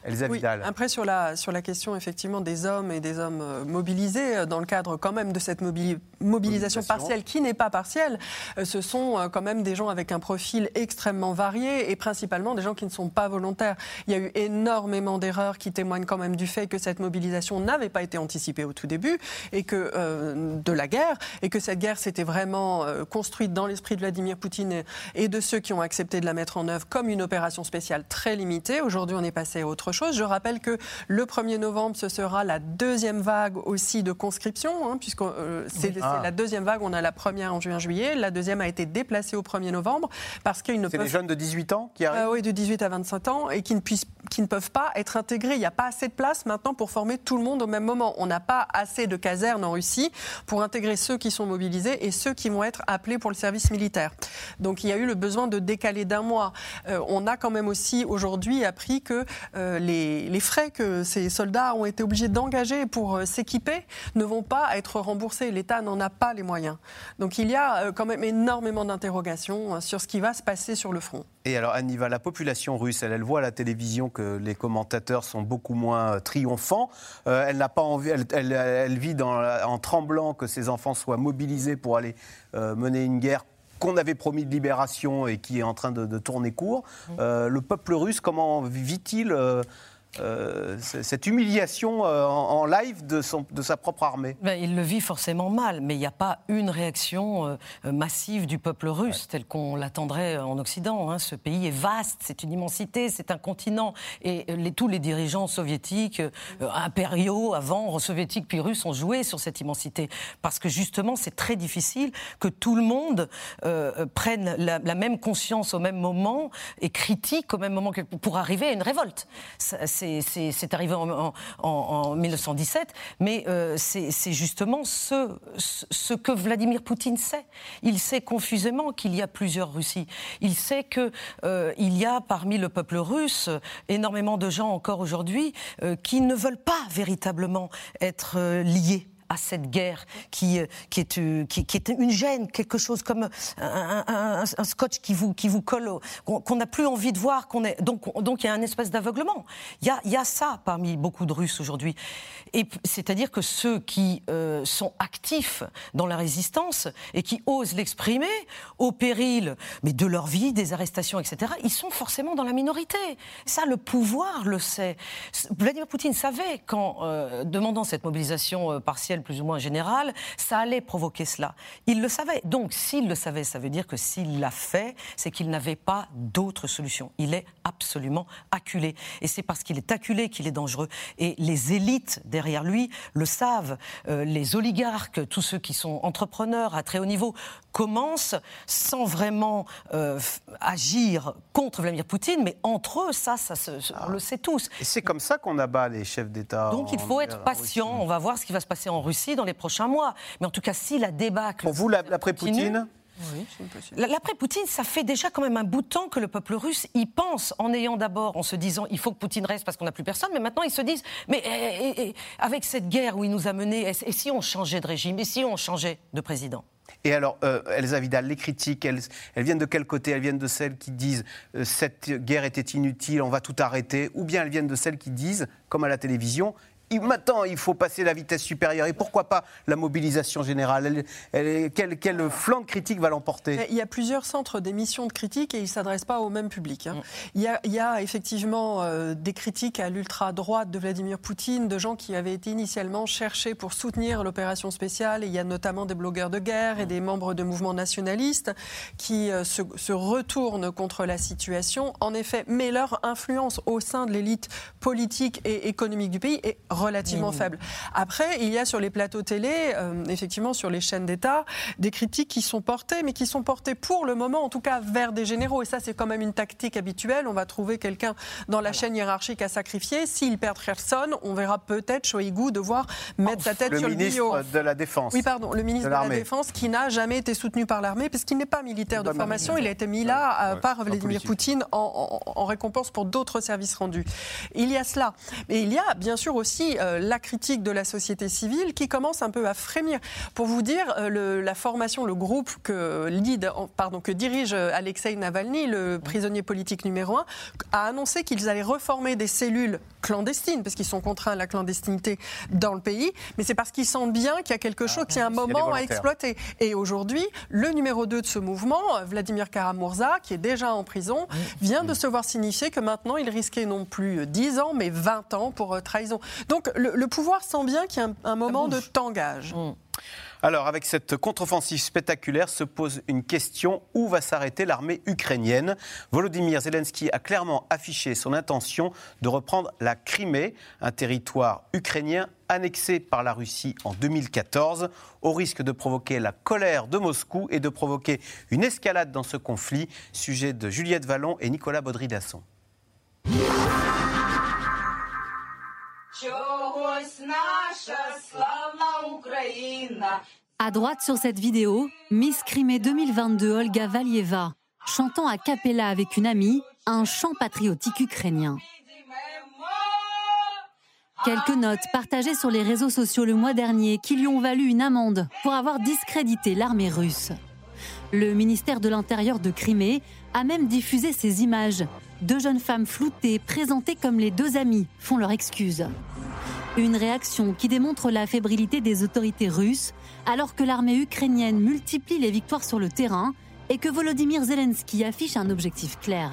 Elsa Oui, Vidal. après sur la, sur la question effectivement des hommes et des hommes euh, mobilisés euh, dans le cadre quand même de cette mobili- mobilisation Mobilisation. partielle qui n'est pas partielle, euh, ce sont quand même des gens avec un profil extrêmement varié et principalement des gens qui ne sont pas volontaires. Il y a eu énormément d'erreurs qui témoignent quand même du fait que cette mobilisation n'avait pas été anticipée au tout début et que euh, de la guerre et que cette guerre s'était vraiment euh, construite dans l'esprit de Vladimir Poutine et de ceux qui ont accepté de la mettre en œuvre comme une opération spéciale très limitée. Aujourd'hui, on est passé à autre chose. Je rappelle que le 1er novembre, ce sera la deuxième vague aussi de conscription, hein, puisque euh, c'est Ah. la deuxième vague. On a la première en juin-juillet, la deuxième a été déplacée au 1er novembre parce qu'ils ne peuvent les jeunes de 18 ans qui arrivent ah oui, de 18 à 25 ans et qui ne, puissent, qui ne peuvent pas être intégrés. Il n'y a pas assez de place maintenant pour former tout le monde au même moment. On n'a pas assez de casernes en Russie pour intégrer ceux qui sont mobilisés et ceux qui vont être appelés pour le service militaire. Donc il y a eu le besoin de décaler d'un mois. Euh, on a quand même aussi aujourd'hui appris que euh, les, frais que ces soldats ont été obligés d'engager pour euh, s'équiper ne vont pas être remboursés. L'État n'en a pas les moyens. Donc il y a euh, quand même énormément d'interrogations euh, sur ce qui va se passer sur le front. Et alors, Anniva, la population russe, elle, voit à la télévision que les commentateurs sont beaucoup moins triomphants. Elle n'a pas envie, elle, vit en tremblant que ses enfants soient mobilisés pour aller mener une guerre qu'on avait promis de libération et qui est en train de, de tourner court. Euh, le peuple russe, comment vit-il euh, cette humiliation euh, en, en live de, son, de sa propre armée Ben, il le vit forcément mal, mais il n'y a pas une réaction euh, massive du peuple russe telle qu'on l'attendrait en Occident. hein. Ce pays est vaste, c'est une immensité, c'est un continent. Et les- tous les dirigeants soviétiques, impériaux, avant, soviétiques puis russes, ont joué sur cette immensité. Parce que justement, c'est très difficile que tout le monde prenne la, la même conscience au même moment et critique au même moment que- pour arriver à une révolte. C'est c'est arrivé en, 1917, mais c'est justement ce, que Vladimir Poutine sait. Il sait confusément qu'il y a plusieurs Russies. Il sait qu'il il y a parmi le peuple russe énormément de gens encore aujourd'hui qui ne veulent pas véritablement être liés cette guerre qui, euh, euh, qui, est une gêne, quelque chose comme un, scotch qui vous, colle, qu'on n'a plus envie de voir. Est, donc, il y a un espèce d'aveuglement. Il y a, ça parmi beaucoup de Russes aujourd'hui. C'est-à-dire que ceux qui euh, sont actifs dans la résistance et qui osent l'exprimer au péril mais de leur vie, des arrestations, etc., ils sont forcément dans la minorité. Ça, le pouvoir le sait. Vladimir Poutine savait qu'en demandant cette mobilisation partielle, plus ou moins général, ça allait provoquer cela. Il le savait. Donc, s'il le savait, ça veut dire que s'il l'a fait, c'est qu'il n'avait pas d'autre solution. Il est absolument acculé. Et c'est parce qu'il est acculé qu'il est dangereux. Et les élites derrière lui le savent. Euh, les oligarques, tous ceux qui sont entrepreneurs à très haut niveau, commencent sans vraiment euh, agir contre Vladimir Poutine, mais entre eux, ça, ça, on le sait tous. Et c'est comme ça qu'on abat les chefs d'État. Donc il faut être patient. On va voir ce qui va se passer en Russie dans les prochains mois. Mais en tout cas, si la débâcle. Pour vous, l'après-Poutine oui, L'après-Poutine, ça fait déjà quand même un bout de temps que le peuple russe y pense, en ayant d'abord, en se disant, il faut que Poutine reste parce qu'on n'a plus personne, mais maintenant ils se disent, mais eh, eh, eh, avec cette guerre où il nous a menés, et si on changeait de régime, et si on changeait de président? Et alors, euh, Elsa Vidal, les critiques, elles, viennent de quel côté? Elles viennent de celles qui disent euh, cette guerre était inutile, on va tout arrêter, ou bien elles viennent de celles qui disent, comme à la télévision, Maintenant, il faut passer la vitesse supérieure. Et pourquoi pas la mobilisation générale quel, flanc de critique va l'emporter Il y a plusieurs centres d'émission de critiques et ils ne s'adressent pas au même public. Hein. Mm. Il, y a, effectivement euh, des critiques à l'ultra-droite de Vladimir Poutine, de gens qui avaient été initialement cherchés pour soutenir l'opération spéciale. il y a notamment des blogueurs de guerre et mm. des membres de mouvements nationalistes qui euh, se, se retournent contre la situation. En effet, mais leur influence au sein de l'élite politique et économique du pays est relativement faible. Après, il y a sur les plateaux télé, euh, effectivement sur les chaînes d'État, des critiques qui sont portées, mais qui sont portées pour le moment, en tout cas, vers des généraux. Et ça, c'est quand même une tactique habituelle. On va trouver quelqu'un dans la chaîne hiérarchique à sacrifier. S'il perd Kherson, on verra peut-être Shoigu devoir mettre sa tête sur le ministre de la Défense. Oui, pardon, le ministre de, la Défense qui n'a jamais été soutenu par l'armée, puisqu'il n'est pas militaire de formation. Il a été mis là euh, par Vladimir Poutine en, en récompense pour d'autres services rendus. Il y a cela. Mais il y a bien sûr aussi euh, la critique de la société civile qui commence un peu à frémir. Pour vous dire, euh, la formation, le groupe que, lead, pardon, que dirige euh, Alexei Navalny, le prisonnier politique numéro un, a annoncé qu'ils allaient reformer des cellules clandestines, parce qu'ils sont contraints à la clandestinité dans le pays, mais c'est parce qu'ils sentent bien qu'il y a quelque chose, qu'il y a un moment à exploiter. Et aujourd'hui, le numéro 2 de ce mouvement, Vladimir Karamurza, qui est déjà en prison, vient de se voir signifier que maintenant il risquait non plus 10 ans, mais 20 ans pour trahison. Donc le, pouvoir sent bien qu'il y a un, moment de tangage. Mm. Alors, avec cette contre-offensive spectaculaire, se pose une question où va s'arrêter l'armée ukrainienne? Volodymyr Zelensky a clairement affiché son intention de reprendre la Crimée, un territoire ukrainien annexé par la Russie en 2014, au risque de provoquer la colère de Moscou et de provoquer une escalade dans ce conflit. Sujet de Juliette Vallon et Nicolas Baudry-Dasson. À droite sur cette vidéo, Miss Crimée 2022 Olga Valieva, chantant à cappella avec une amie un chant patriotique ukrainien. Quelques notes partagées sur les réseaux sociaux le mois dernier qui lui ont valu une amende pour avoir discrédité l'armée russe. Le ministère de l'Intérieur de Crimée a même diffusé ces images. Deux jeunes femmes floutées, présentées comme les deux amies, font leur excuse. Une réaction qui démontre la fébrilité des autorités russes, alors que l'armée ukrainienne multiplie les victoires sur le terrain et que Volodymyr Zelensky affiche un objectif clair.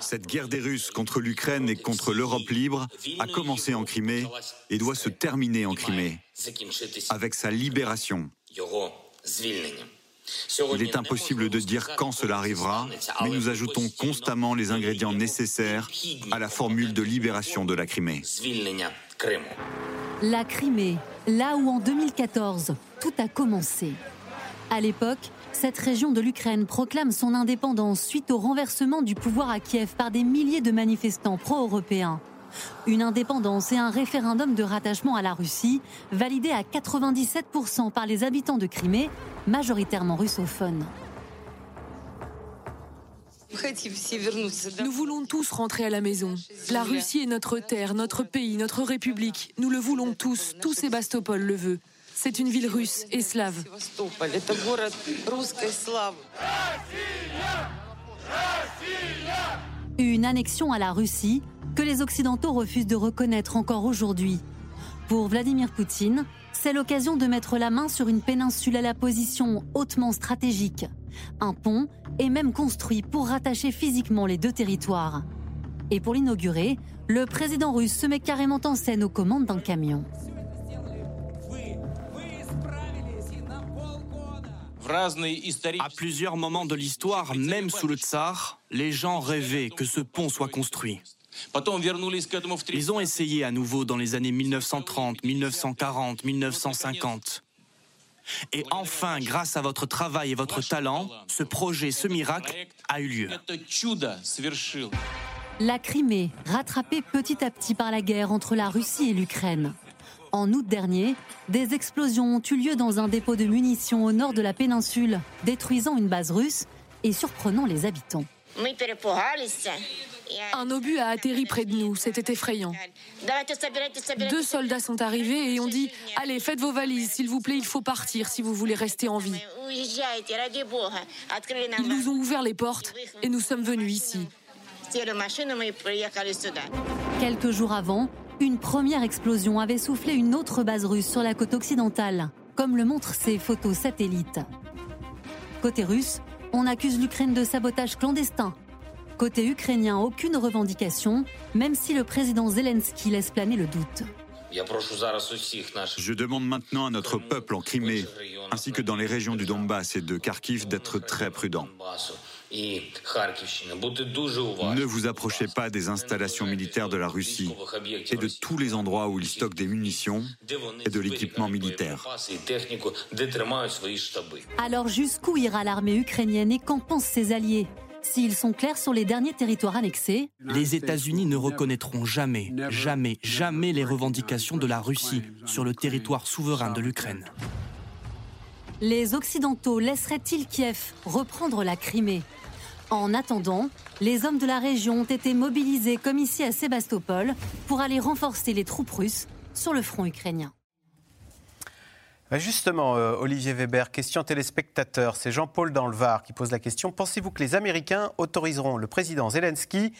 Cette guerre des Russes contre l'Ukraine et contre l'Europe libre a commencé en Crimée et doit se terminer en Crimée, avec sa libération. Il est impossible de dire quand cela arrivera, mais nous ajoutons constamment les ingrédients nécessaires à la formule de libération de la Crimée. La Crimée, là où en 2014 tout a commencé. À l'époque, cette région de l'Ukraine proclame son indépendance suite au renversement du pouvoir à Kiev par des milliers de manifestants pro-européens. Une indépendance et un référendum de rattachement à la Russie, validé à 97% par les habitants de Crimée, majoritairement russophones. Nous voulons tous rentrer à la maison. La Russie est notre terre, notre pays, notre république. Nous le voulons tous. Tout Sébastopol le veut. C'est une ville russe et slave. Une annexion à la Russie que les Occidentaux refusent de reconnaître encore aujourd'hui. Pour Vladimir Poutine, c'est l'occasion de mettre la main sur une péninsule à la position hautement stratégique. Un pont est même construit pour rattacher physiquement les deux territoires. Et pour l'inaugurer, le président russe se met carrément en scène aux commandes d'un camion. À plusieurs moments de l'histoire, même sous le tsar, les gens rêvaient que ce pont soit construit. Ils ont essayé à nouveau dans les années 1930, 1940, 1950. Et enfin, grâce à votre travail et votre talent, ce projet, ce miracle a eu lieu. La Crimée, rattrapée petit à petit par la guerre entre la Russie et l'Ukraine. En août dernier, des explosions ont eu lieu dans un dépôt de munitions au nord de la péninsule, détruisant une base russe et surprenant les habitants. Un obus a atterri près de nous, c'était effrayant. Deux soldats sont arrivés et ont dit Allez, faites vos valises, s'il vous plaît, il faut partir si vous voulez rester en vie. Ils nous ont ouvert les portes et nous sommes venus ici. Quelques jours avant, une première explosion avait soufflé une autre base russe sur la côte occidentale, comme le montrent ces photos satellites. Côté russe, on accuse l'Ukraine de sabotage clandestin Côté ukrainien, aucune revendication, même si le président Zelensky laisse planer le doute. Je demande maintenant à notre peuple en Crimée, ainsi que dans les régions du Donbass et de Kharkiv, d'être très prudents. Ne vous approchez pas des installations militaires de la Russie et de tous les endroits où ils stockent des munitions et de l'équipement militaire. Alors jusqu'où ira l'armée ukrainienne et qu'en pensent ses alliés? S'ils sont clairs sur les derniers territoires annexés, les États-Unis ne reconnaîtront jamais, jamais, jamais les revendications de la Russie sur le territoire souverain de l'Ukraine. Les Occidentaux laisseraient-ils Kiev reprendre la Crimée? En attendant, les hommes de la région ont été mobilisés comme ici à Sébastopol pour aller renforcer les troupes russes sur le front ukrainien. Bah, justement, euh, Olivier Weber, question téléspectateur. C'est Jean-Paul dans le Var qui pose la question. Pensez-vous que les Américains autoriseront le président Zelensky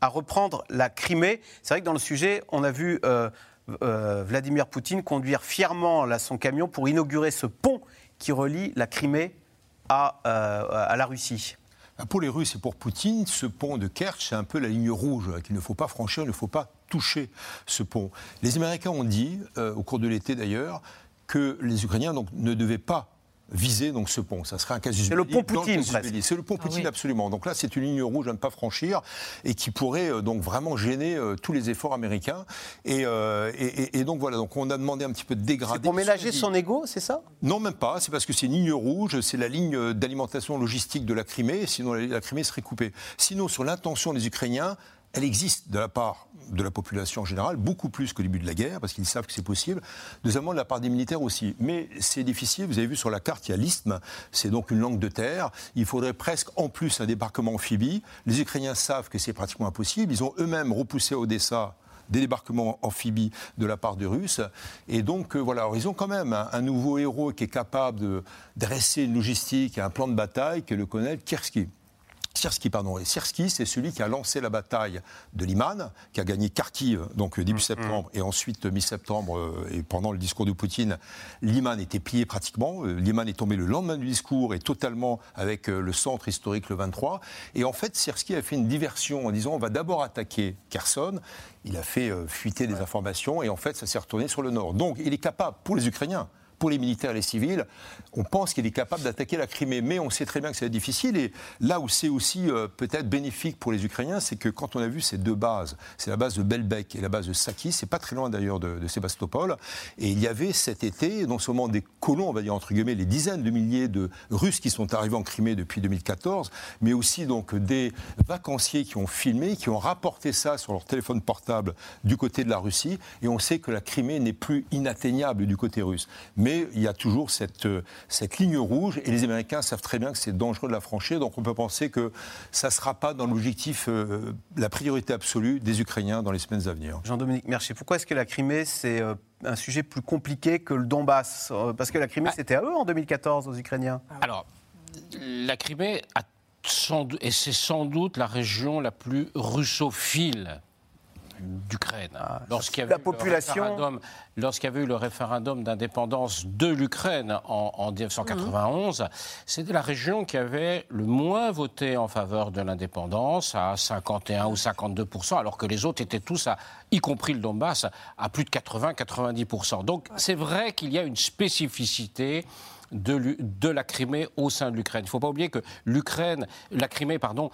à reprendre la Crimée? C'est vrai que dans le sujet, on a vu euh, euh, Vladimir Poutine conduire fièrement son camion pour inaugurer ce pont qui relie la Crimée à, la Russie. Pour les Russes et pour Poutine, ce pont de Kerch, c'est un peu la ligne rouge qu'il ne faut pas franchir, il ne faut pas toucher ce pont. Les Américains ont dit, au cours de l'été d'ailleurs, que les Ukrainiens donc, ne devaient pas viser donc ce pont. Ça serait un casus C'est le pont Poutine, C'est le pont ah Poutine, absolument. Donc là, c'est une ligne rouge à ne pas franchir et qui pourrait euh, donc vraiment gêner euh, tous les efforts américains. Euh, et, et, donc voilà, donc on a demandé un petit peu de dégrader. pour ménager son ego, c'est ça? Non, même pas. C'est parce que c'est une ligne rouge, c'est la ligne d'alimentation logistique de la Crimée, sinon la Crimée serait coupée. Sinon, sur l'intention des Ukrainiens, elle existe de la part de la population en général, beaucoup plus qu'au début de la guerre, parce qu'ils savent que c'est possible. Deuxièmement, de la part des militaires aussi. Mais c'est difficile, vous avez vu sur la carte, il y a l'isthme, c'est donc une langue de terre. Il faudrait presque en plus un débarquement amphibie. Les Ukrainiens savent que c'est pratiquement impossible. Ils ont eux-mêmes repoussé Odessa des débarquements amphibies de la part des Russes. Et donc, euh, voilà, ils ont quand même un, nouveau héros qui est capable de dresser une logistique et un plan de bataille, qui est le colonel Kirski. Sierski, pardon. Et c'est celui qui a lancé la bataille de Liman, qui a gagné Kharkiv, donc début mm, septembre, et ensuite mi-septembre, euh, et pendant le discours de Poutine, Liman était plié pratiquement. Euh, Liman est tombé le lendemain du discours et totalement avec euh, le centre historique le 23. Et en fait, Sierski a fait une diversion en disant on va d'abord attaquer Kherson. Il a fait fuiter des informations et en fait, ça s'est retourné sur le nord. Donc, il est capable, pour les Ukrainiens, pour les militaires et les civils, on pense qu'il est capable d'attaquer la Crimée. Mais on sait très bien que c'est difficile. Et là où c'est aussi euh, peut-être bénéfique pour les Ukrainiens, c'est que quand on a vu ces deux bases, c'est la base de Belbek et la base de Saki, c'est pas très loin d'ailleurs de, Sébastopol. Et il y avait cet été, non seulement des colons, on va dire entre guillemets, les dizaines de milliers de Russes qui sont arrivés en Crimée depuis 2014, mais aussi donc des vacanciers qui ont filmé, qui ont rapporté ça sur leur téléphone portable du côté de la Russie. Et on sait que la Crimée n'est plus inatteignable du côté russe. Il y a toujours cette, euh, cette ligne rouge et les Américains savent très bien que c'est dangereux de la franchir. Donc on peut penser que ça ne sera pas dans l'objectif, euh, la priorité absolue des Ukrainiens dans les semaines à venir. Jean-Dominique Mercier, pourquoi est-ce que la Crimée, c'est euh, un sujet plus compliqué que le Donbass Parce que la Crimée, ah. c'était à eux en 2014, aux Ukrainiens. Alors, la Crimée a sans, et c'est sans doute la région la plus russophile d'Ukraine. Ah, lorsqu'il y avait la population. Lorsqu'il y avait eu le référendum d'indépendance de l'Ukraine en, 1991, c'était la région qui avait le moins voté en faveur de l'indépendance, à 51 ou 52 alors que les autres étaient tous, à, y compris le Donbass, à plus de 80-90 Donc c'est vrai qu'il y a une spécificité de, de, la Crimée au sein de l'Ukraine. Il ne faut pas oublier que l'Ukraine, la Crimée, pardon,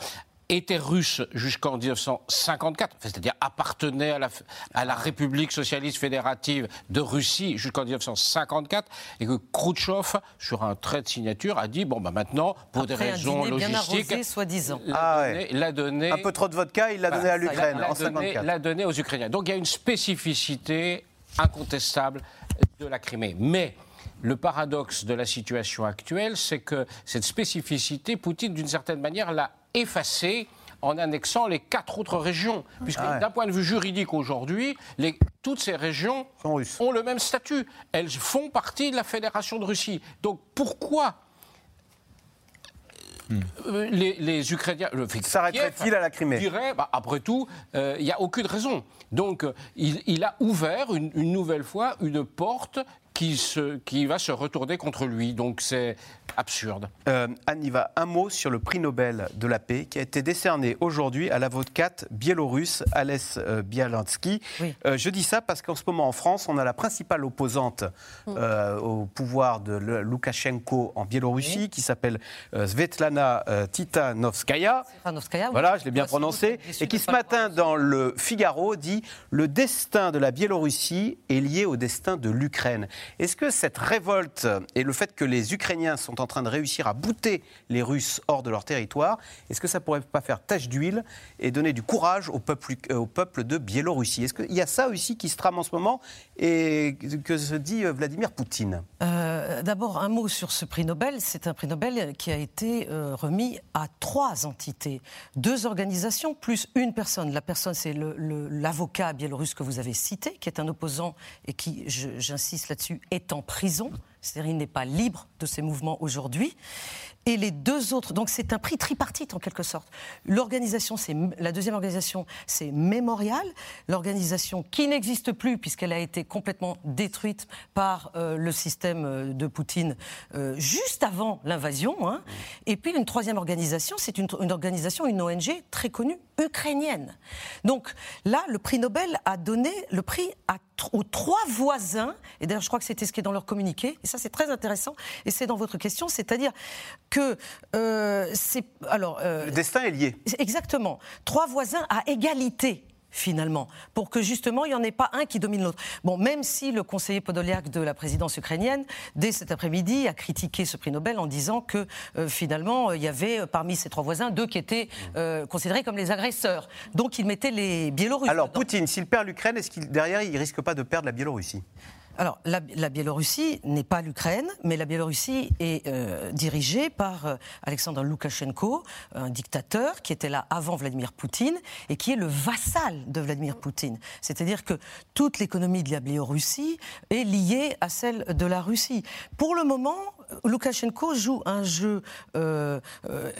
était russe jusqu'en 1954, c'est-à-dire appartenait à la, à la, République socialiste fédérative de Russie jusqu'en 1954, et que Khrouchtchev, sur un trait de signature, a dit bon, bah maintenant, pour des raisons logistiques, soi-disant, ah l'a donné, un peu trop de vodka, il l'a donné à l'Ukraine en 1954. L'a donné aux Ukrainiens. Donc il y a une spécificité incontestable de la Crimée, mais le paradoxe de la situation actuelle, c'est que cette spécificité, Poutine, d'une certaine manière, l'a effacée en annexant les quatre autres régions. Puisque ah d'un point de vue juridique aujourd'hui, toutes ces régions ont le même statut. Elles font partie de la Fédération de Russie. Donc pourquoi hmm. euh, les, Ukrainiens. S'arrêterait-il à la Crimée dirait, bah, après tout, euh, il n'y a aucune raison. Donc, euh, il, a ouvert une, nouvelle fois une porte qui, se, qui va se retourner contre lui. Donc c'est absurde. Euh, Anniva, un mot sur le prix Nobel de la paix qui a été décerné aujourd'hui à l'avocate biélorusse Alès euh, Bialansky. Euh, je dis ça parce qu'en ce moment en France, on a la principale opposante mm. euh, au pouvoir de Loukachenko en Biélorussie qui s'appelle Svetlana Titanovskaya. Voilà, je l'ai bien prononcé. Et qui ce matin dans le Figaro dit le destin de la Biélorussie est lié au destin de l'Ukraine. Est-ce que cette révolte et le fait que les Ukrainiens sont en train de réussir à bouter les Russes hors de leur territoire, est-ce que ça pourrait pas faire tache d'huile et donner du courage au peuple, euh, au peuple de Biélorussie? Est-ce qu'il y a ça aussi qui se trame en ce moment et que se dit euh, Vladimir Poutine? Euh, D'abord, un mot sur ce prix Nobel. C'est un prix Nobel qui a été remis à trois entités, deux organisations plus une personne. La personne, c'est l'avocat biélorusse que vous avez cité, qui est un opposant et qui, j'insiste là-dessus, est en prison c'est-à-dire il n'est pas libre de ses mouvements aujourd'hui. Et les deux autres, donc c'est un prix tripartite en quelque sorte. L'organisation, c'est la deuxième organisation, c'est Mémorial, l'organisation qui n'existe plus puisqu'elle a été complètement détruite par euh, le système euh, de Poutine euh, juste avant l'invasion. Hein. Et puis une troisième organisation, c'est une, une, organisation, une ONG très connue, ukrainienne. Donc là, le prix Nobel a donné le prix à aux trois voisins, et d'ailleurs je crois que c'était ce qui est dans leur communiqué, et ça c'est très intéressant, et c'est dans votre question, c'est-à-dire que euh, c'est... Alors, euh, Le destin est lié. Exactement. Trois voisins à égalité finalement, pour que justement il n'y en ait pas un qui domine l'autre. Bon, même si le conseiller Podoliak de la présidence ukrainienne, dès cet après-midi, a critiqué ce prix Nobel en disant que euh, finalement il y avait parmi ces trois voisins deux qui étaient considérés comme les agresseurs. Donc il mettait les Biélorusses. Alors Poutine, s'il perd l'Ukraine, est-ce qu'il derrière il risque pas de perdre la Biélorussie? Alors, la, Biélorussie n'est pas l'Ukraine, mais la Biélorussie est euh, dirigée par euh, Alexandre Loukachenko, un dictateur qui était là avant Vladimir Poutine et qui est le vassal de Vladimir Poutine. C'est-à-dire que toute l'économie de la Biélorussie est liée à celle de la Russie. Pour le moment, Loukachenko joue un jeu euh, euh,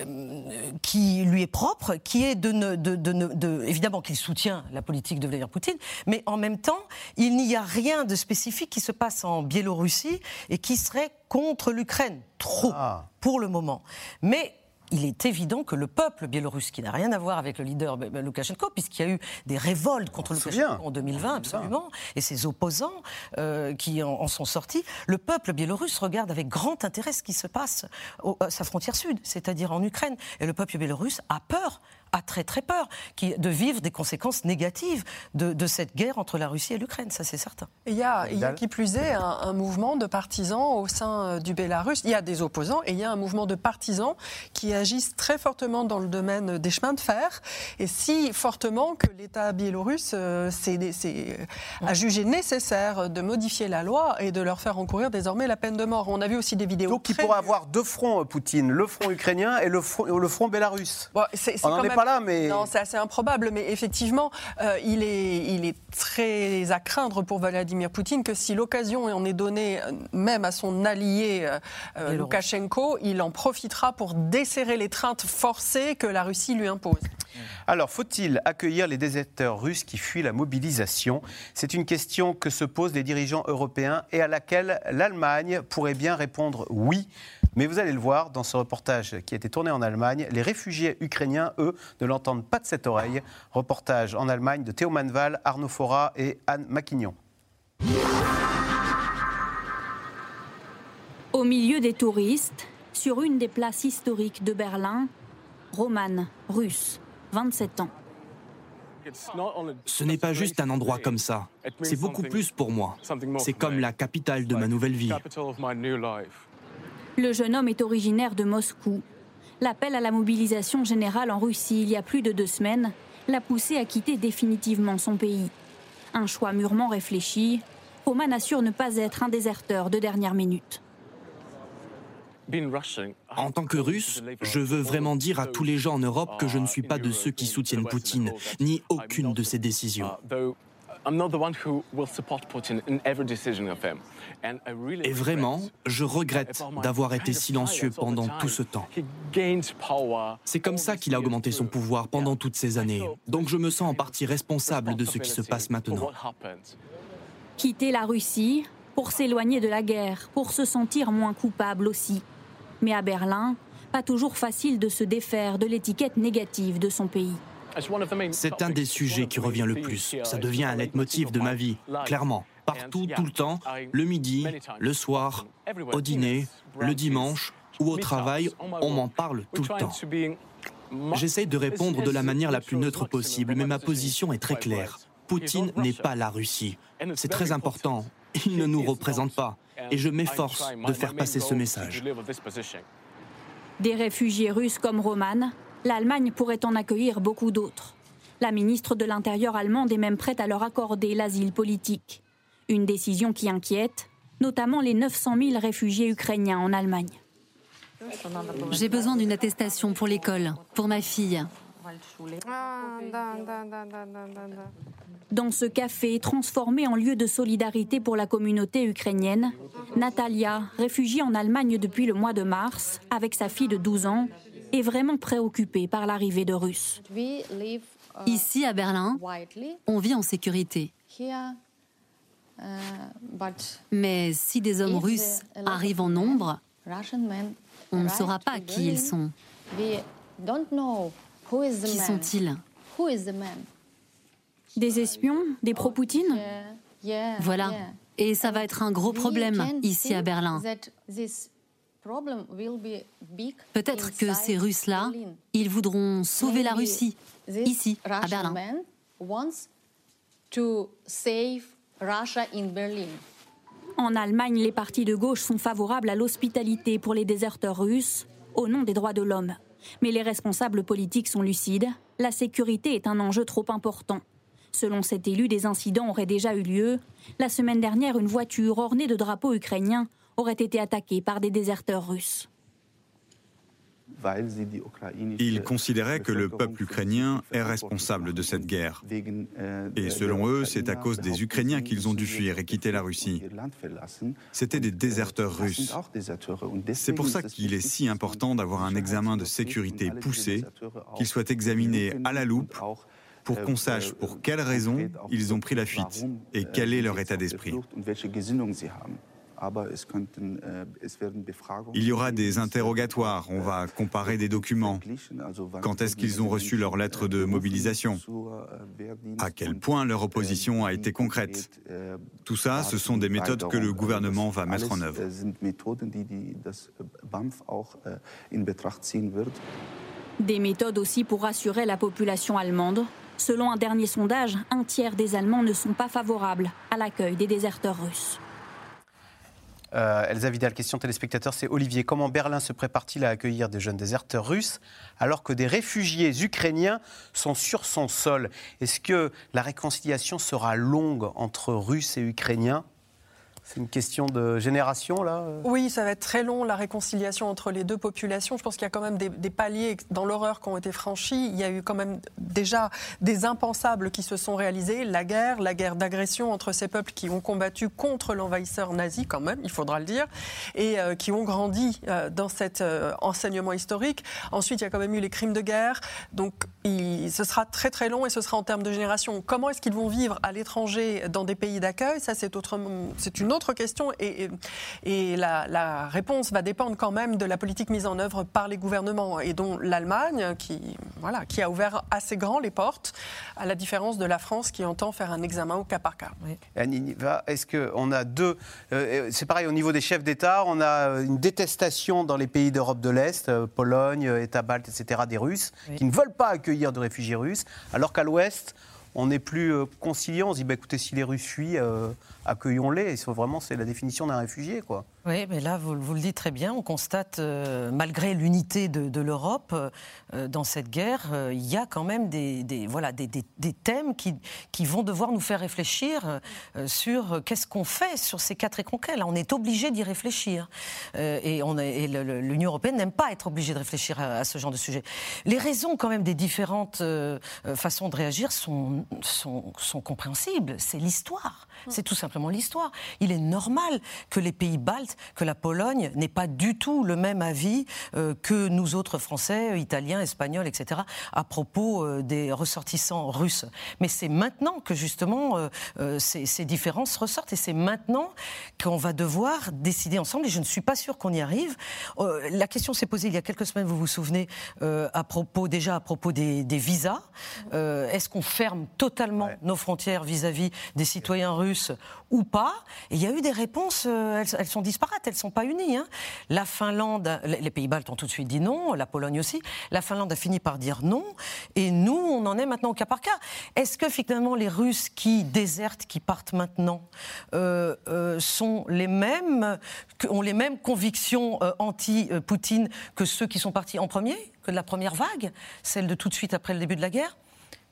qui lui est propre, qui est de, de, évidemment qu'il soutient la politique de Vladimir Poutine, mais en même temps, il n'y a rien de spécifique qui se passe en Biélorussie et qui serait contre l'Ukraine, trop, ah. pour le moment. Mais il est évident que le peuple biélorusse, qui n'a rien à voir avec le leader Loukachenko, puisqu'il y a eu des révoltes contre Loukachenko en 2020, absolument, et ses opposants euh, qui en, sont sortis, le peuple biélorusse regarde avec grand intérêt ce qui se passe à sa frontière sud, c'est-à-dire en Ukraine. Et le peuple biélorusse a peur a très très peur qui, de vivre des conséquences négatives de, cette guerre entre la Russie et l'Ukraine, ça c'est certain. Il y, a, il y a qui plus est un, mouvement de partisans au sein euh, du Bélarus. Il y a des opposants et il y a un mouvement de partisans qui agissent très fortement dans le domaine des chemins de fer et si fortement que l'État biélorusse euh, a jugé nécessaire de modifier la loi et de leur faire encourir désormais la peine de mort. On a vu aussi des vidéos. Donc il pourra avoir deux fronts, euh, Poutine, le front ukrainien et le front, le front bélarus. Bon, On n'en est pas là, mais... Non, c'est assez improbable, mais effectivement, il, est, il est très à craindre pour Vladimir Poutine que si l'occasion en est donnée, même à son allié euh, euh, Loukachenko, il en profitera pour desserrer les treintes forcées que la Russie lui impose. Alors, faut-il accueillir les déserteurs russes qui fuient la mobilisation? C'est une question que se posent les dirigeants européens et à laquelle l'Allemagne pourrait bien répondre oui. Mais vous allez le voir dans ce reportage qui a été tourné en Allemagne, les réfugiés ukrainiens, eux, ne l'entendent pas de cette oreille. Reportage en Allemagne de Théo Manval, Arnaud Fora et Anne Maquignon. Au milieu des touristes, sur une des places historiques de Berlin, Roman, russe, 27 ans. Ce n'est pas juste un endroit comme ça. C'est beaucoup plus pour moi. C'est comme la capitale de ma nouvelle vie. Le jeune homme est originaire de Moscou. L'appel à la mobilisation générale en Russie il y a plus de deux semaines l'a poussé à quitter définitivement son pays. Un choix mûrement réfléchi. Roman assure ne pas être un déserteur de dernière minute. En tant que Russe, je veux vraiment dire à tous les gens en Europe que je ne suis pas de ceux qui soutiennent Poutine, ni aucune de ses décisions. Et vraiment, je regrette d'avoir été silencieux pendant tout ce temps. C'est comme ça qu'il a augmenté son pouvoir pendant toutes ces années. Donc je me sens en partie responsable de ce qui se passe maintenant. Quitter la Russie pour s'éloigner de la guerre, pour se sentir moins coupable aussi. Mais à Berlin, pas toujours facile de se défaire de l'étiquette négative de son pays. C'est un des sujets qui revient le plus. Ça devient un leitmotiv de ma vie, clairement. Partout, tout le temps, le midi, le soir, au dîner, le dimanche ou au travail, on m'en parle tout le temps. J'essaye de répondre de la manière la plus neutre possible, mais ma position est très claire. Poutine n'est pas la Russie. C'est très important. Il ne nous représente pas. Et je m'efforce de faire passer ce message. Des réfugiés russes comme Roman, l'Allemagne pourrait en accueillir beaucoup d'autres. La ministre de l'Intérieur allemande est même prête à leur accorder l'asile politique. Une décision qui inquiète, notamment les 900 000 réfugiés ukrainiens en Allemagne. J'ai besoin d'une attestation pour l'école, pour ma fille. Dans ce café transformé en lieu de solidarité pour la communauté ukrainienne, Natalia, réfugiée en Allemagne depuis le mois de mars, avec sa fille de 12 ans, est vraiment préoccupée par l'arrivée de Russes. Ici, à Berlin, on vit en sécurité. Mais si des hommes russes arrivent en nombre, on ne saura pas qui ils sont. Qui sont-ils? Des espions? Des pro-Poutine? Voilà. Et ça va être un gros problème ici à Berlin. Peut-être que ces Russes-là, ils voudront sauver la Russie, ici, à Berlin. En Allemagne, les partis de gauche sont favorables à l'hospitalité pour les déserteurs russes au nom des droits de l'homme. Mais les responsables politiques sont lucides. La sécurité est un enjeu trop important. Selon cet élu, des incidents auraient déjà eu lieu. La semaine dernière, une voiture ornée de drapeaux ukrainiens aurait été attaquée par des déserteurs russes. Ils considéraient que le peuple ukrainien est responsable de cette guerre. Et selon eux, c'est à cause des Ukrainiens qu'ils ont dû fuir et quitter la Russie. C'était des déserteurs russes. C'est pour ça qu'il est si important d'avoir un examen de sécurité poussé, qu'il soit examiné à la loupe pour qu'on sache pour quelles raisons ils ont pris la fuite et quel est leur état d'esprit. Il y aura des interrogatoires, on va comparer des documents. Quand est-ce qu'ils ont reçu leur lettre de mobilisation? À quel point leur opposition a été concrète? Tout ça, ce sont des méthodes que le gouvernement va mettre en œuvre. Des méthodes aussi pour rassurer la population allemande. Selon un dernier sondage, un tiers des Allemands ne sont pas favorables à l'accueil des déserteurs russes. Euh, Elsa Vidal, question téléspectateur, c'est Olivier. Comment Berlin se prépare-t-il à accueillir des jeunes déserteurs russes alors que des réfugiés ukrainiens sont sur son sol? Est-ce que la réconciliation sera longue entre Russes et Ukrainiens? C'est une question de génération, là Oui, ça va être très long, la réconciliation entre les deux populations. Je pense qu'il y a quand même des, paliers dans l'horreur qui ont été franchis. Il y a eu quand même déjà des impensables qui se sont réalisés. La guerre, la guerre d'agression entre ces peuples qui ont combattu contre l'envahisseur nazi, quand même, il faudra le dire, et euh, qui ont grandi euh, dans cet euh, enseignement historique. Ensuite, il y a quand même eu les crimes de guerre. Donc, ce sera très très long et ce sera en termes de génération. Comment est-ce qu'ils vont vivre à l'étranger dans des pays d'accueil? Ça, c'est une autre question et, et la, réponse va dépendre quand même de la politique mise en œuvre par les gouvernements et dont l'Allemagne, qui, voilà, qui a ouvert assez grand les portes, à la différence de la France qui entend faire un examen au cas par cas. Est-ce qu'on a deux. Euh, c'est pareil au niveau des chefs d'État, on a une détestation dans les pays d'Europe de l'Est, euh, Pologne, États baltes, etc., des Russes, qui ne veulent pas accueillir de réfugiés russes, alors qu'à l'Ouest, on n'est plus euh, conciliant. On se dit, bah, écoutez, si les Russes fuient, accueillons-les. Vraiment, c'est la définition d'un réfugié, quoi. Oui, mais là, vous, le dites très bien, on constate, euh, malgré l'unité de, l'Europe euh, dans cette guerre, euh, il y a quand même des, voilà, des, thèmes qui, qui, vont devoir nous faire réfléchir sur qu'est-ce qu'on fait sur ces quatre éconquêtes. Là, on est obligé d'y réfléchir. et, l'Union européenne n'aime pas être obligée de réfléchir à, ce genre de sujet. Les raisons, quand même, des différentes façons de réagir sont, sont, sont compréhensibles. C'est l'histoire. C'est tout simplement l'histoire. Il est normal que les pays baltes, que la Pologne n'ait pas du tout le même avis euh, que nous autres Français, Italiens, Espagnols, etc., à propos euh, des ressortissants russes. Mais c'est maintenant que justement euh, ces, ces, différences ressortent et c'est maintenant qu'on va devoir décider ensemble. Et je ne suis pas sûre qu'on y arrive. la question s'est posée il y a quelques semaines, vous vous souvenez, à propos déjà à propos des, visas. Est-ce qu'on ferme totalement nos frontières vis-à-vis des citoyens russes ou pas. Et il y a eu des réponses, euh, elles, sont disparates, elles ne sont pas unies. Hein. La Finlande, les pays baltes ont tout de suite dit non, la Pologne aussi. La Finlande a fini par dire non. Et nous, on en est maintenant au cas par cas. Est-ce que finalement les Russes qui désertent, qui partent maintenant, euh, euh, sont les mêmes, ont les mêmes convictions anti-Poutine que ceux qui sont partis en premier, que de la première vague, celle de tout de suite après le début de la guerre?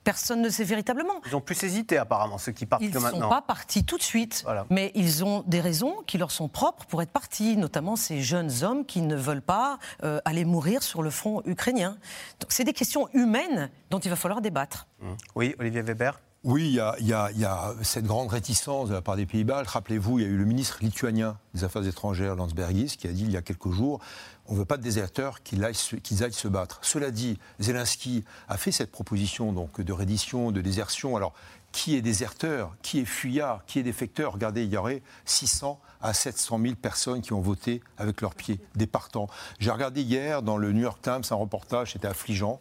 Personne ne sait véritablement. Ils ont plus hésité apparemment, ceux qui partent ils maintenant. Ils ne sont pas partis tout de suite, mais ils ont des raisons qui leur sont propres pour être partis, notamment ces jeunes hommes qui ne veulent pas euh, aller mourir sur le front ukrainien. Donc c'est des questions humaines dont il va falloir débattre. Mmh. Oui, Olivier Weber oui, il y, a, cette grande réticence de la part des Pays-Bas. Rappelez-vous, il y a eu le ministre lituanien des Affaires étrangères, Landsbergis, qui a dit il y a quelques jours on ne veut pas de déserteurs qui aillent, aillent, se battre. Cela dit, Zelensky a fait cette proposition donc, de reddition, de désertion. Alors, qui est déserteur Qui est fuyard Qui est défecteur? Regardez, il y aurait 600 à 700 000 personnes qui ont voté avec leurs pieds, des partants. J'ai regardé hier dans le New York Times un reportage, c'était affligeant,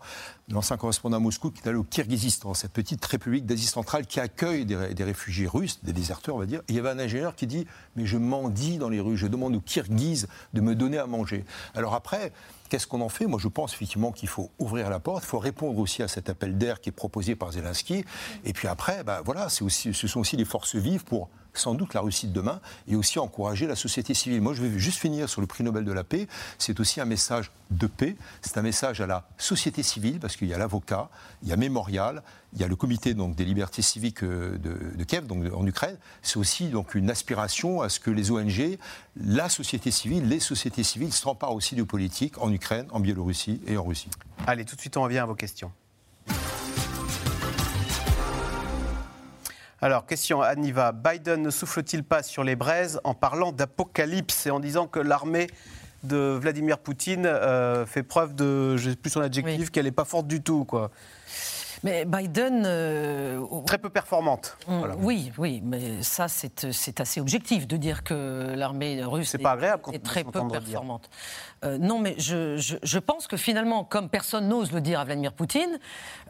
l'ancien correspondant à Moscou qui est allé au Kirghizistan, cette petite république d'Asie centrale qui accueille des, réfugiés russes, des déserteurs on va dire. Il y avait un ingénieur qui dit Mais je mendie dans les rues, je demande aux Kirghizes de me donner à manger. Alors après, Qu'est-ce qu'on en fait? Moi, je pense effectivement qu'il faut ouvrir la porte, il faut répondre aussi à cet appel d'air qui est proposé par Zelensky. Et puis après, bah, voilà, ce sont aussi les forces vives pour sans doute la Russie de demain et aussi encourager la société civile. Moi, je vais juste finir sur le prix Nobel de la paix. C'est aussi un message de paix. C'est un message à la société civile parce qu'il y a l'avocat, il y a Mémorial, il y a le comité des libertés civiques euh, de, Kiev, donc en Ukraine. C'est aussi donc, une aspiration à ce que les ONG, la société civile, les sociétés civiles s'emparent aussi de politique en Ukraine, en Biélorussie et en Russie. Allez, tout de suite, on revient à vos questions. Alors, question à Niva. Biden ne souffle-t-il pas sur les braises en parlant d'apocalypse et en disant que l'armée de Vladimir Poutine euh, fait preuve de, je ne sais plus son adjectif, qu'elle n'est pas forte du tout, quoi? Mais Biden. Très peu performante. Oui, oui, mais ça, c'est assez objectif de dire que l'armée russe est, pas agréable est très peu performante. non, mais je, je, pense que finalement, comme personne n'ose le dire à Vladimir Poutine,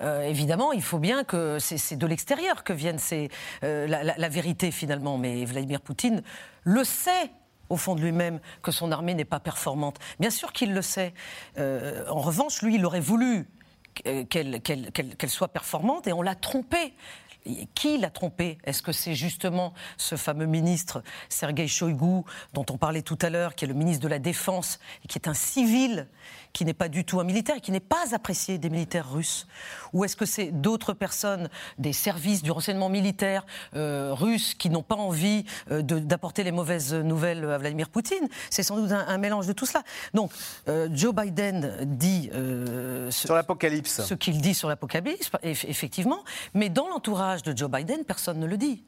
évidemment, il faut bien que c'est de l'extérieur que vienne ces, la, la vérité finalement. Mais Vladimir Poutine le sait au fond de lui-même que son armée n'est pas performante. Bien sûr qu'il le sait. Euh, en revanche, lui, il aurait voulu qu'elle soit performante et on l'a trompé. Qui l'a trompé Est-ce que c'est justement ce fameux ministre Sergei Shoigu, dont on parlait tout à l'heure, qui est le ministre de la Défense, et qui est un civil qui n'est pas du tout un militaire et qui n'est pas apprécié des militaires russes Ou est-ce que c'est d'autres personnes, des services du renseignement militaire euh, russe, qui n'ont pas envie euh, d'apporter les mauvaises nouvelles à Vladimir Poutine? C'est sans doute un, mélange de tout cela. Donc, euh, Joe Biden dit... sur l'apocalypse. Ce qu'il dit sur l'apocalypse, effectivement. Mais dans l'entourage de Joe Biden, personne ne le dit.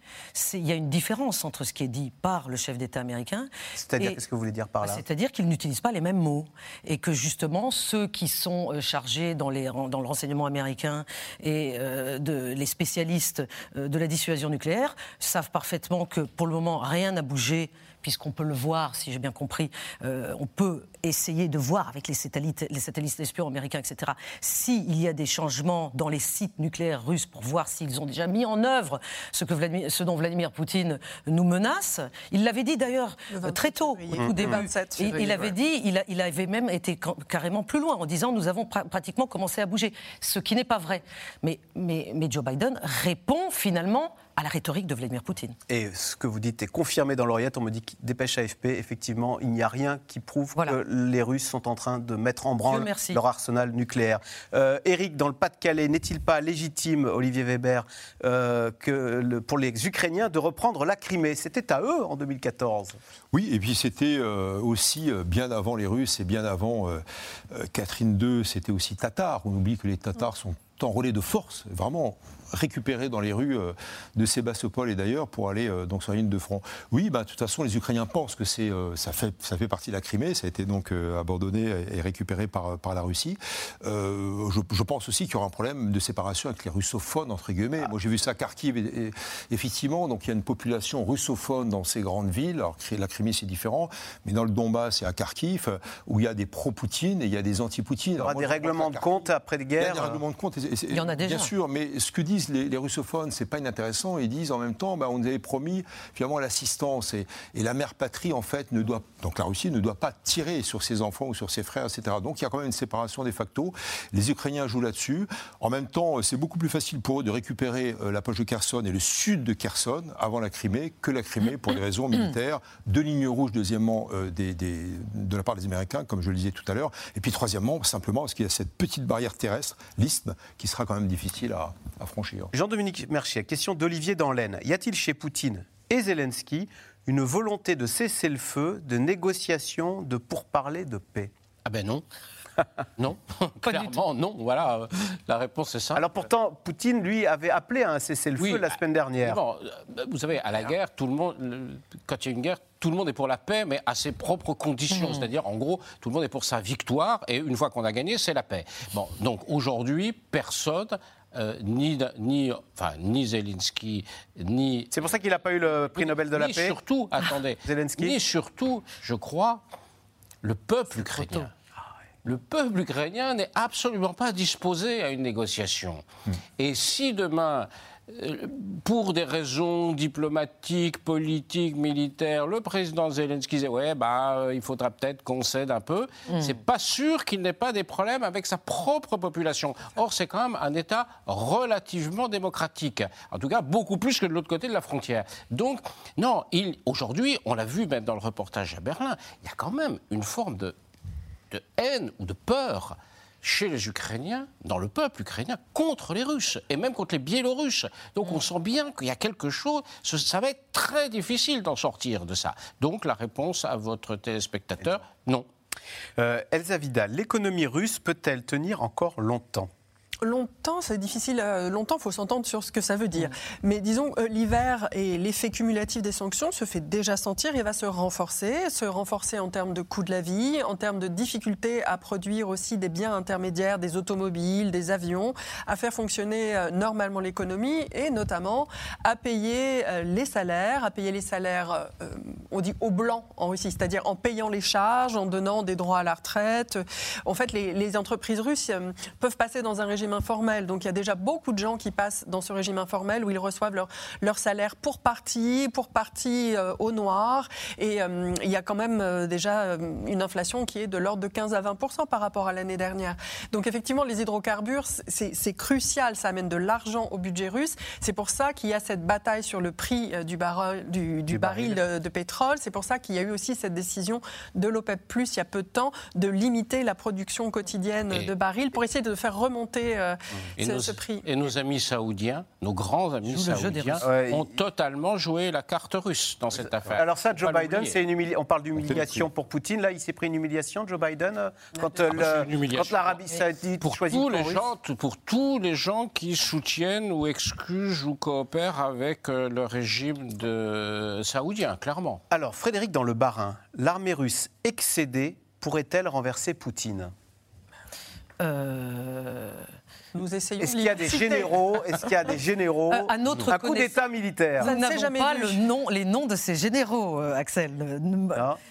Il y a une différence entre ce qui est dit par le chef d'État américain... C'est-à-dire, qu'est-ce que vous voulez dire par là? C'est-à-dire qu'il n'utilise pas les mêmes mots. Et que justement, ceux qui sont euh, chargés dans, le renseignement américain et euh, les spécialistes euh, de la dissuasion nucléaire savent parfaitement que pour le moment, rien n'a bougé puisqu'on peut le voir, si j'ai bien compris, euh, on peut essayer de voir avec les satellites, les satellites espions américains, etc., s'il y a des changements dans les sites nucléaires russes pour voir s'ils ont déjà mis en œuvre ce, que Vladimir, ce dont Vladimir Poutine nous menace. Il l'avait dit d'ailleurs très tôt, au début. il, il, avait dit, il, il, avait même été carrément plus loin en disant nous avons pratiquement commencé à bouger, ce qui n'est pas vrai. Mais, mais, mais Joe Biden répond finalement à la rhétorique de Vladimir Poutine. Et ce que vous dites est confirmé dans l'Oriette. On me dit, dépêche AFP, effectivement, il n'y a rien qui prouve que les Russes sont en train de mettre en branle leur arsenal nucléaire. Euh, Eric, dans le Pas-de-Calais, n'est-il pas légitime, Olivier Weber, euh, que pour les Ukrainiens de reprendre la Crimée? C'était à eux en 2014. Oui, et puis c'était euh, aussi bien avant les Russes et bien avant Catherine II, c'était aussi Tatars. On oublie que les Tatars sont enrôlés de force, vraiment récupérés dans les rues euh, de Sébastopol et d'ailleurs pour aller euh, donc sur la ligne de front. Oui, bah, de toute façon, les Ukrainiens pensent que c'est, euh, ça, fait, ça fait partie de la Crimée, ça a été donc abandonné et récupéré par, par la Russie. je, pense aussi qu'il y aura un problème de séparation avec les russophones, entre guillemets. Moi, j'ai vu ça à Kharkiv, et, effectivement, donc il y a une population russophone dans ces grandes villes. Alors, la Crimée, c'est différent, mais dans le Donbass et à Kharkiv, où il y a des pro-Poutine et il y a des anti-Poutine. Il y aura des règlements de compte après les guerres. Il y a des règlements de compte. il y en a déjà. Bien sûr, mais ce que disent les, russophones, c'est pas inintéressant. Ils disent en même temps, bah, on nous avait promis finalement l'assistance et, la mère patrie en fait ne doit donc la Russie ne doit pas tirer sur ses enfants ou sur ses frères, etc. Donc il y a quand même une séparation de facto. Les Ukrainiens jouent là-dessus. En même temps, c'est beaucoup plus facile pour eux de récupérer euh, la poche de Kherson et le sud de Kherson avant la Crimée que la Crimée pour des raisons militaires, de lignes rouges, deuxièmement, euh, de la part des Américains, comme je le disais tout à l'heure, et puis troisièmement, simplement parce qu'il y a cette petite barrière terrestre, l'isthme, qui sera quand même difficile à franchir. Jean-Dominique Mercier, question d'Olivier Danlaine. Y a-t-il chez Poutine et Zelensky une volonté de cesser le feu, de négociation, de pourparler de paix? Ah ben non. non, clairement non. Voilà, la réponse est ça. Alors pourtant, Poutine, lui, avait appelé à un cessez-le-feu la semaine dernière. Euh, vous savez, à la guerre, tout le monde, quand il y a une guerre, tout le monde est pour la paix, mais à ses propres conditions. Mmh. C'est-à-dire, en gros, tout le monde est pour sa victoire, et une fois qu'on a gagné, c'est la paix. Bon, donc aujourd'hui, personne euh, ni, ni, enfin, ni Zelensky, ni. C'est pour ça qu'il n'a pas eu le prix Nobel de la ni paix surtout, attendez. Zelensky Ni surtout, je crois, le peuple ukrainien. Le peuple ukrainien n'est absolument pas disposé à une négociation. Hmm. Et si demain euh, pour des raisons diplomatiques, politiques, militaires, le président Zelensky disait ouais bah euh, il faudra peut-être qu'on cède un peu. Mm. C'est pas sûr qu'il n'ait pas des problèmes avec sa propre population. Or c'est quand même un État relativement démocratique, en tout cas beaucoup plus que de l'autre côté de la frontière. Donc non, aujourd'hui, on l'a vu même dans le reportage à Berlin, il y a quand même une forme de, de haine ou de peur chez les Ukrainiens, dans le peuple ukrainien, contre les Russes et même contre les Biélorusses. Donc on sent bien qu'il y a quelque chose, ça va être très difficile d'en sortir de ça. Donc la réponse à votre téléspectateur, non. Euh, Elsa l'économie russe peut-elle tenir encore longtemps? Longtemps, c'est difficile. Euh, longtemps, il faut s'entendre sur ce que ça veut dire. Mais disons, euh, l'hiver et l'effet cumulatif des sanctions se fait déjà sentir et va se renforcer. Se renforcer en termes de coût de la vie, en termes de difficulté à produire aussi des biens intermédiaires, des automobiles, des avions, à faire fonctionner euh, normalement l'économie et notamment à payer les salaires, à payer les salaires, on dit au blanc en Russie, c'est-à-dire en payant les charges, en donnant des droits à la retraite. En fait, les, les entreprises russes peuvent passer dans un régime informel. Donc il y a déjà beaucoup de gens qui passent dans ce régime informel où ils reçoivent leur, leur salaire pour partie, pour partie euh, au noir. Et euh, il y a quand même euh, déjà une inflation qui est de l'ordre de 15 à 20% par rapport à l'année dernière. Donc effectivement, les hydrocarbures, c'est crucial. Ça amène de l'argent au budget russe. C'est pour ça qu'il y a cette bataille sur le prix du, baril, du, baril, de, pétrole. C'est pour ça qu'il y a eu aussi cette décision de l'OPEP+, il y a peu de temps, de limiter la production quotidienne de barils pour essayer de faire remonter euh, ce, prix. Et nos amis saoudiens, nos grands amis saoudiens, ont totalement joué la carte russe dans cette affaire. Alors ça, Joe Biden, c'est une on parle d'humiliation pour Poutine. Là, il s'est pris une humiliation, Joe Biden, euh, quand, euh, quand l'Arabie saoudite pour choisit tous les gens, Pour tous les gens qui soutiennent ou excusent ou coopèrent avec le régime de saoudien, clairement. Alors, Frédéric, dans le Barin, l'armée russe excédée pourrait-elle renverser Poutine? Euh, nous essayons. Est-ce qu'il y a des généraux Est-ce qu'il y a des généraux euh, à notre Un coup d'État militaire. Nous n'avons pas le nom, les noms de ces généraux, euh, Axel.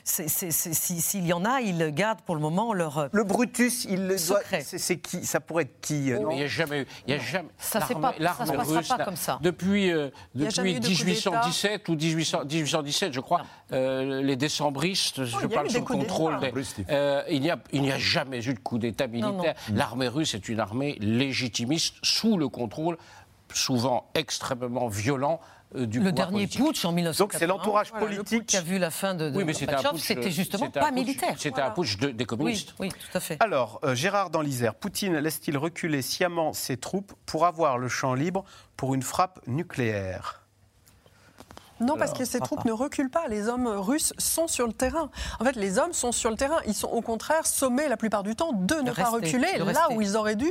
S'il y en a, ils gardent pour le moment leur. Le Brutus, il le doit. C'est qui? Ça pourrait être qui Il n'y a jamais, il y a jamais. Ça ne se passera pas comme ça. Depuis, depuis 1817 ou 1817, je crois, les décembristes, je parle sous le contrôle des. il n'y a, jamais eu de coup d'État militaire. L'armée russe est une armée légitimiste sous le contrôle souvent extrêmement violent euh, du le dernier putsch en 1980. Donc c'est l'entourage politique qui a vu la fin de, de oui, mais c'était c'était justement pas militaire. C'était un putsch des communistes. Oui, tout à fait. Alors euh, Gérard dans l'Isère, Poutine laisse-t-il reculer sciemment ses troupes pour avoir le champ libre pour une frappe nucléaire? Non, parce que ces troupes ne reculent pas. Les hommes russes sont sur le terrain. En fait, les hommes sont sur le terrain. Ils sont au contraire sommés la plupart du temps de ne pas reculer là où ils auraient dû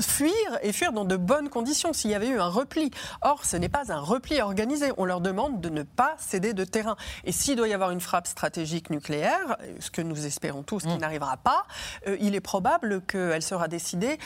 fuir et fuir dans de bonnes conditions s'il y avait eu un repli. Or, ce n'est pas un repli organisé. On leur demande de ne pas céder de terrain. Et s'il doit y avoir une frappe stratégique nucléaire, ce que nous espérons tous qui mm. n'arrivera pas, euh, il est probable qu'elle sera décidée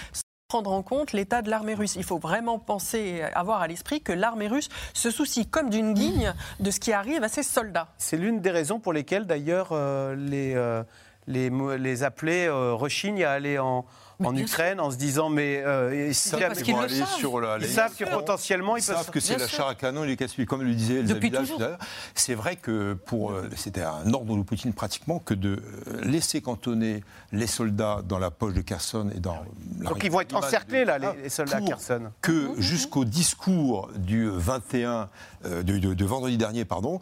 prendre en compte l'état de l'armée russe. Il faut vraiment penser, avoir à l'esprit que l'armée russe se soucie comme d'une guigne de ce qui arrive à ses soldats. C'est l'une des raisons pour lesquelles d'ailleurs euh, les, euh, les, appelés euh, rechignent à aller en, en Ukraine en se disant mais euh, ils savent. ils que potentiellement ils, savent que c'est la char à canon et les casse comme le disait Elisabeth tout à l'heure. C'est vrai que pour euh, c'était un ordre de Poutine pratiquement que de euh, laisser cantonner les soldats dans la poche de Kherson et dans la donc ils vont être encerclés là les, soldats à Kherson. que jusqu'au discours du 21 de, vendredi dernier pardon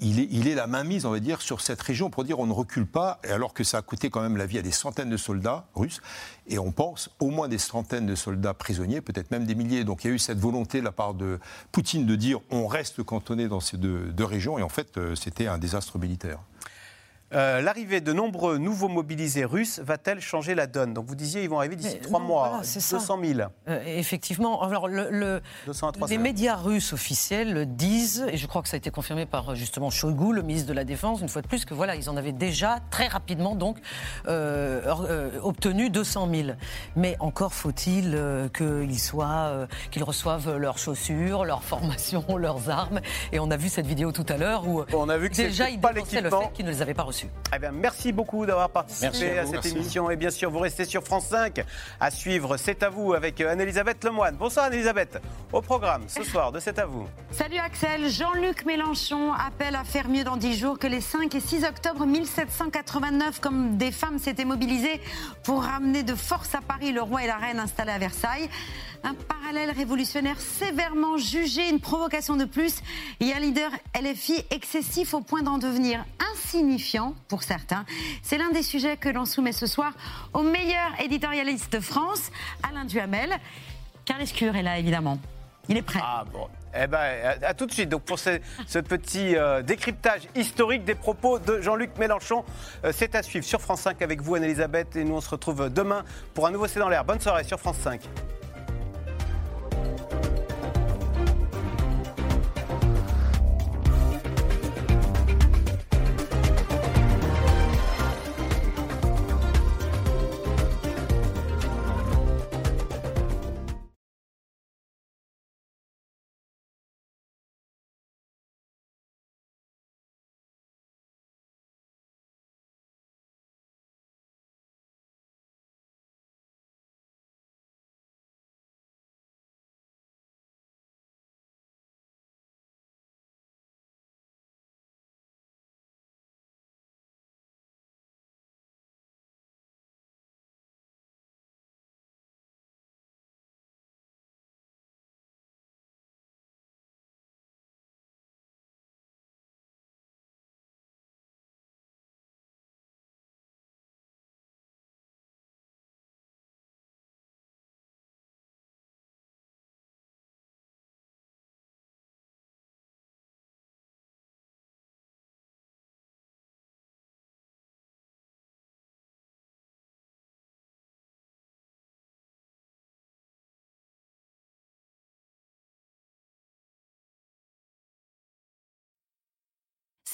il est il est la mainmise on va dire sur cette région pour dire on ne recule pas alors que ça a coûté quand même la vie à des centaines de soldats russes et on pense au moins des centaines de soldats prisonniers, peut-être même des milliers. Donc il y a eu cette volonté de la part de Poutine de dire on reste cantonné dans ces deux régions, et en fait euh, c'était un désastre militaire. Euh, l'arrivée de nombreux nouveaux mobilisés russes va-t-elle changer la donne? Donc vous disiez ils vont arriver d'ici trois mois, 200 000. Euh, effectivement. Alors le, les médias russes officiels disent, et je crois que ça a été confirmé par justement Shoigu, le ministre de la Défense, une fois de plus, que voilà, ils en avaient déjà très rapidement donc euh, obtenu 200 000. Mais encore faut-il qu'ils soient, qu'ils reçoivent leurs chaussures, leurs formations, leurs armes. Et on a vu cette vidéo tout à l'heure où on a vu que déjà ils pas le fait qu'ils ne les avaient pas reçus. Eh bien, merci beaucoup d'avoir participé à, cette émission. Et bien sûr, vous restez sur France 5 à suivre C'est à vous avec Anne-Elisabeth Lemoine. Bonsoir Anne-Elisabeth. Au programme ce soir de C'est à vous. Salut Axel. Jean-Luc Mélenchon appelle à faire mieux dans 10 jours que les 5 et 6 octobre 1789, comme des femmes s'étaient mobilisées pour ramener de force à Paris le roi et la reine installés à Versailles. Un parallèle révolutionnaire sévèrement jugé, une provocation de plus. A un leader LFI excessif au point d'en devenir insignifiant pour certains. C'est l'un des sujets que l'on soumet ce soir au meilleur éditorialiste de France, Alain Duhamel. Carles Cure est là, évidemment. Il est prêt. Ah bon. Eh ben, à, tout de suite. Donc pour ce, petit euh, décryptage historique des propos de Jean-Luc Mélenchon, euh, c'est à suivre sur France 5 avec vous, Anne-Elisabeth, et nous on se retrouve demain pour un nouveau C'est dans l'air. Bonne soirée sur France 5.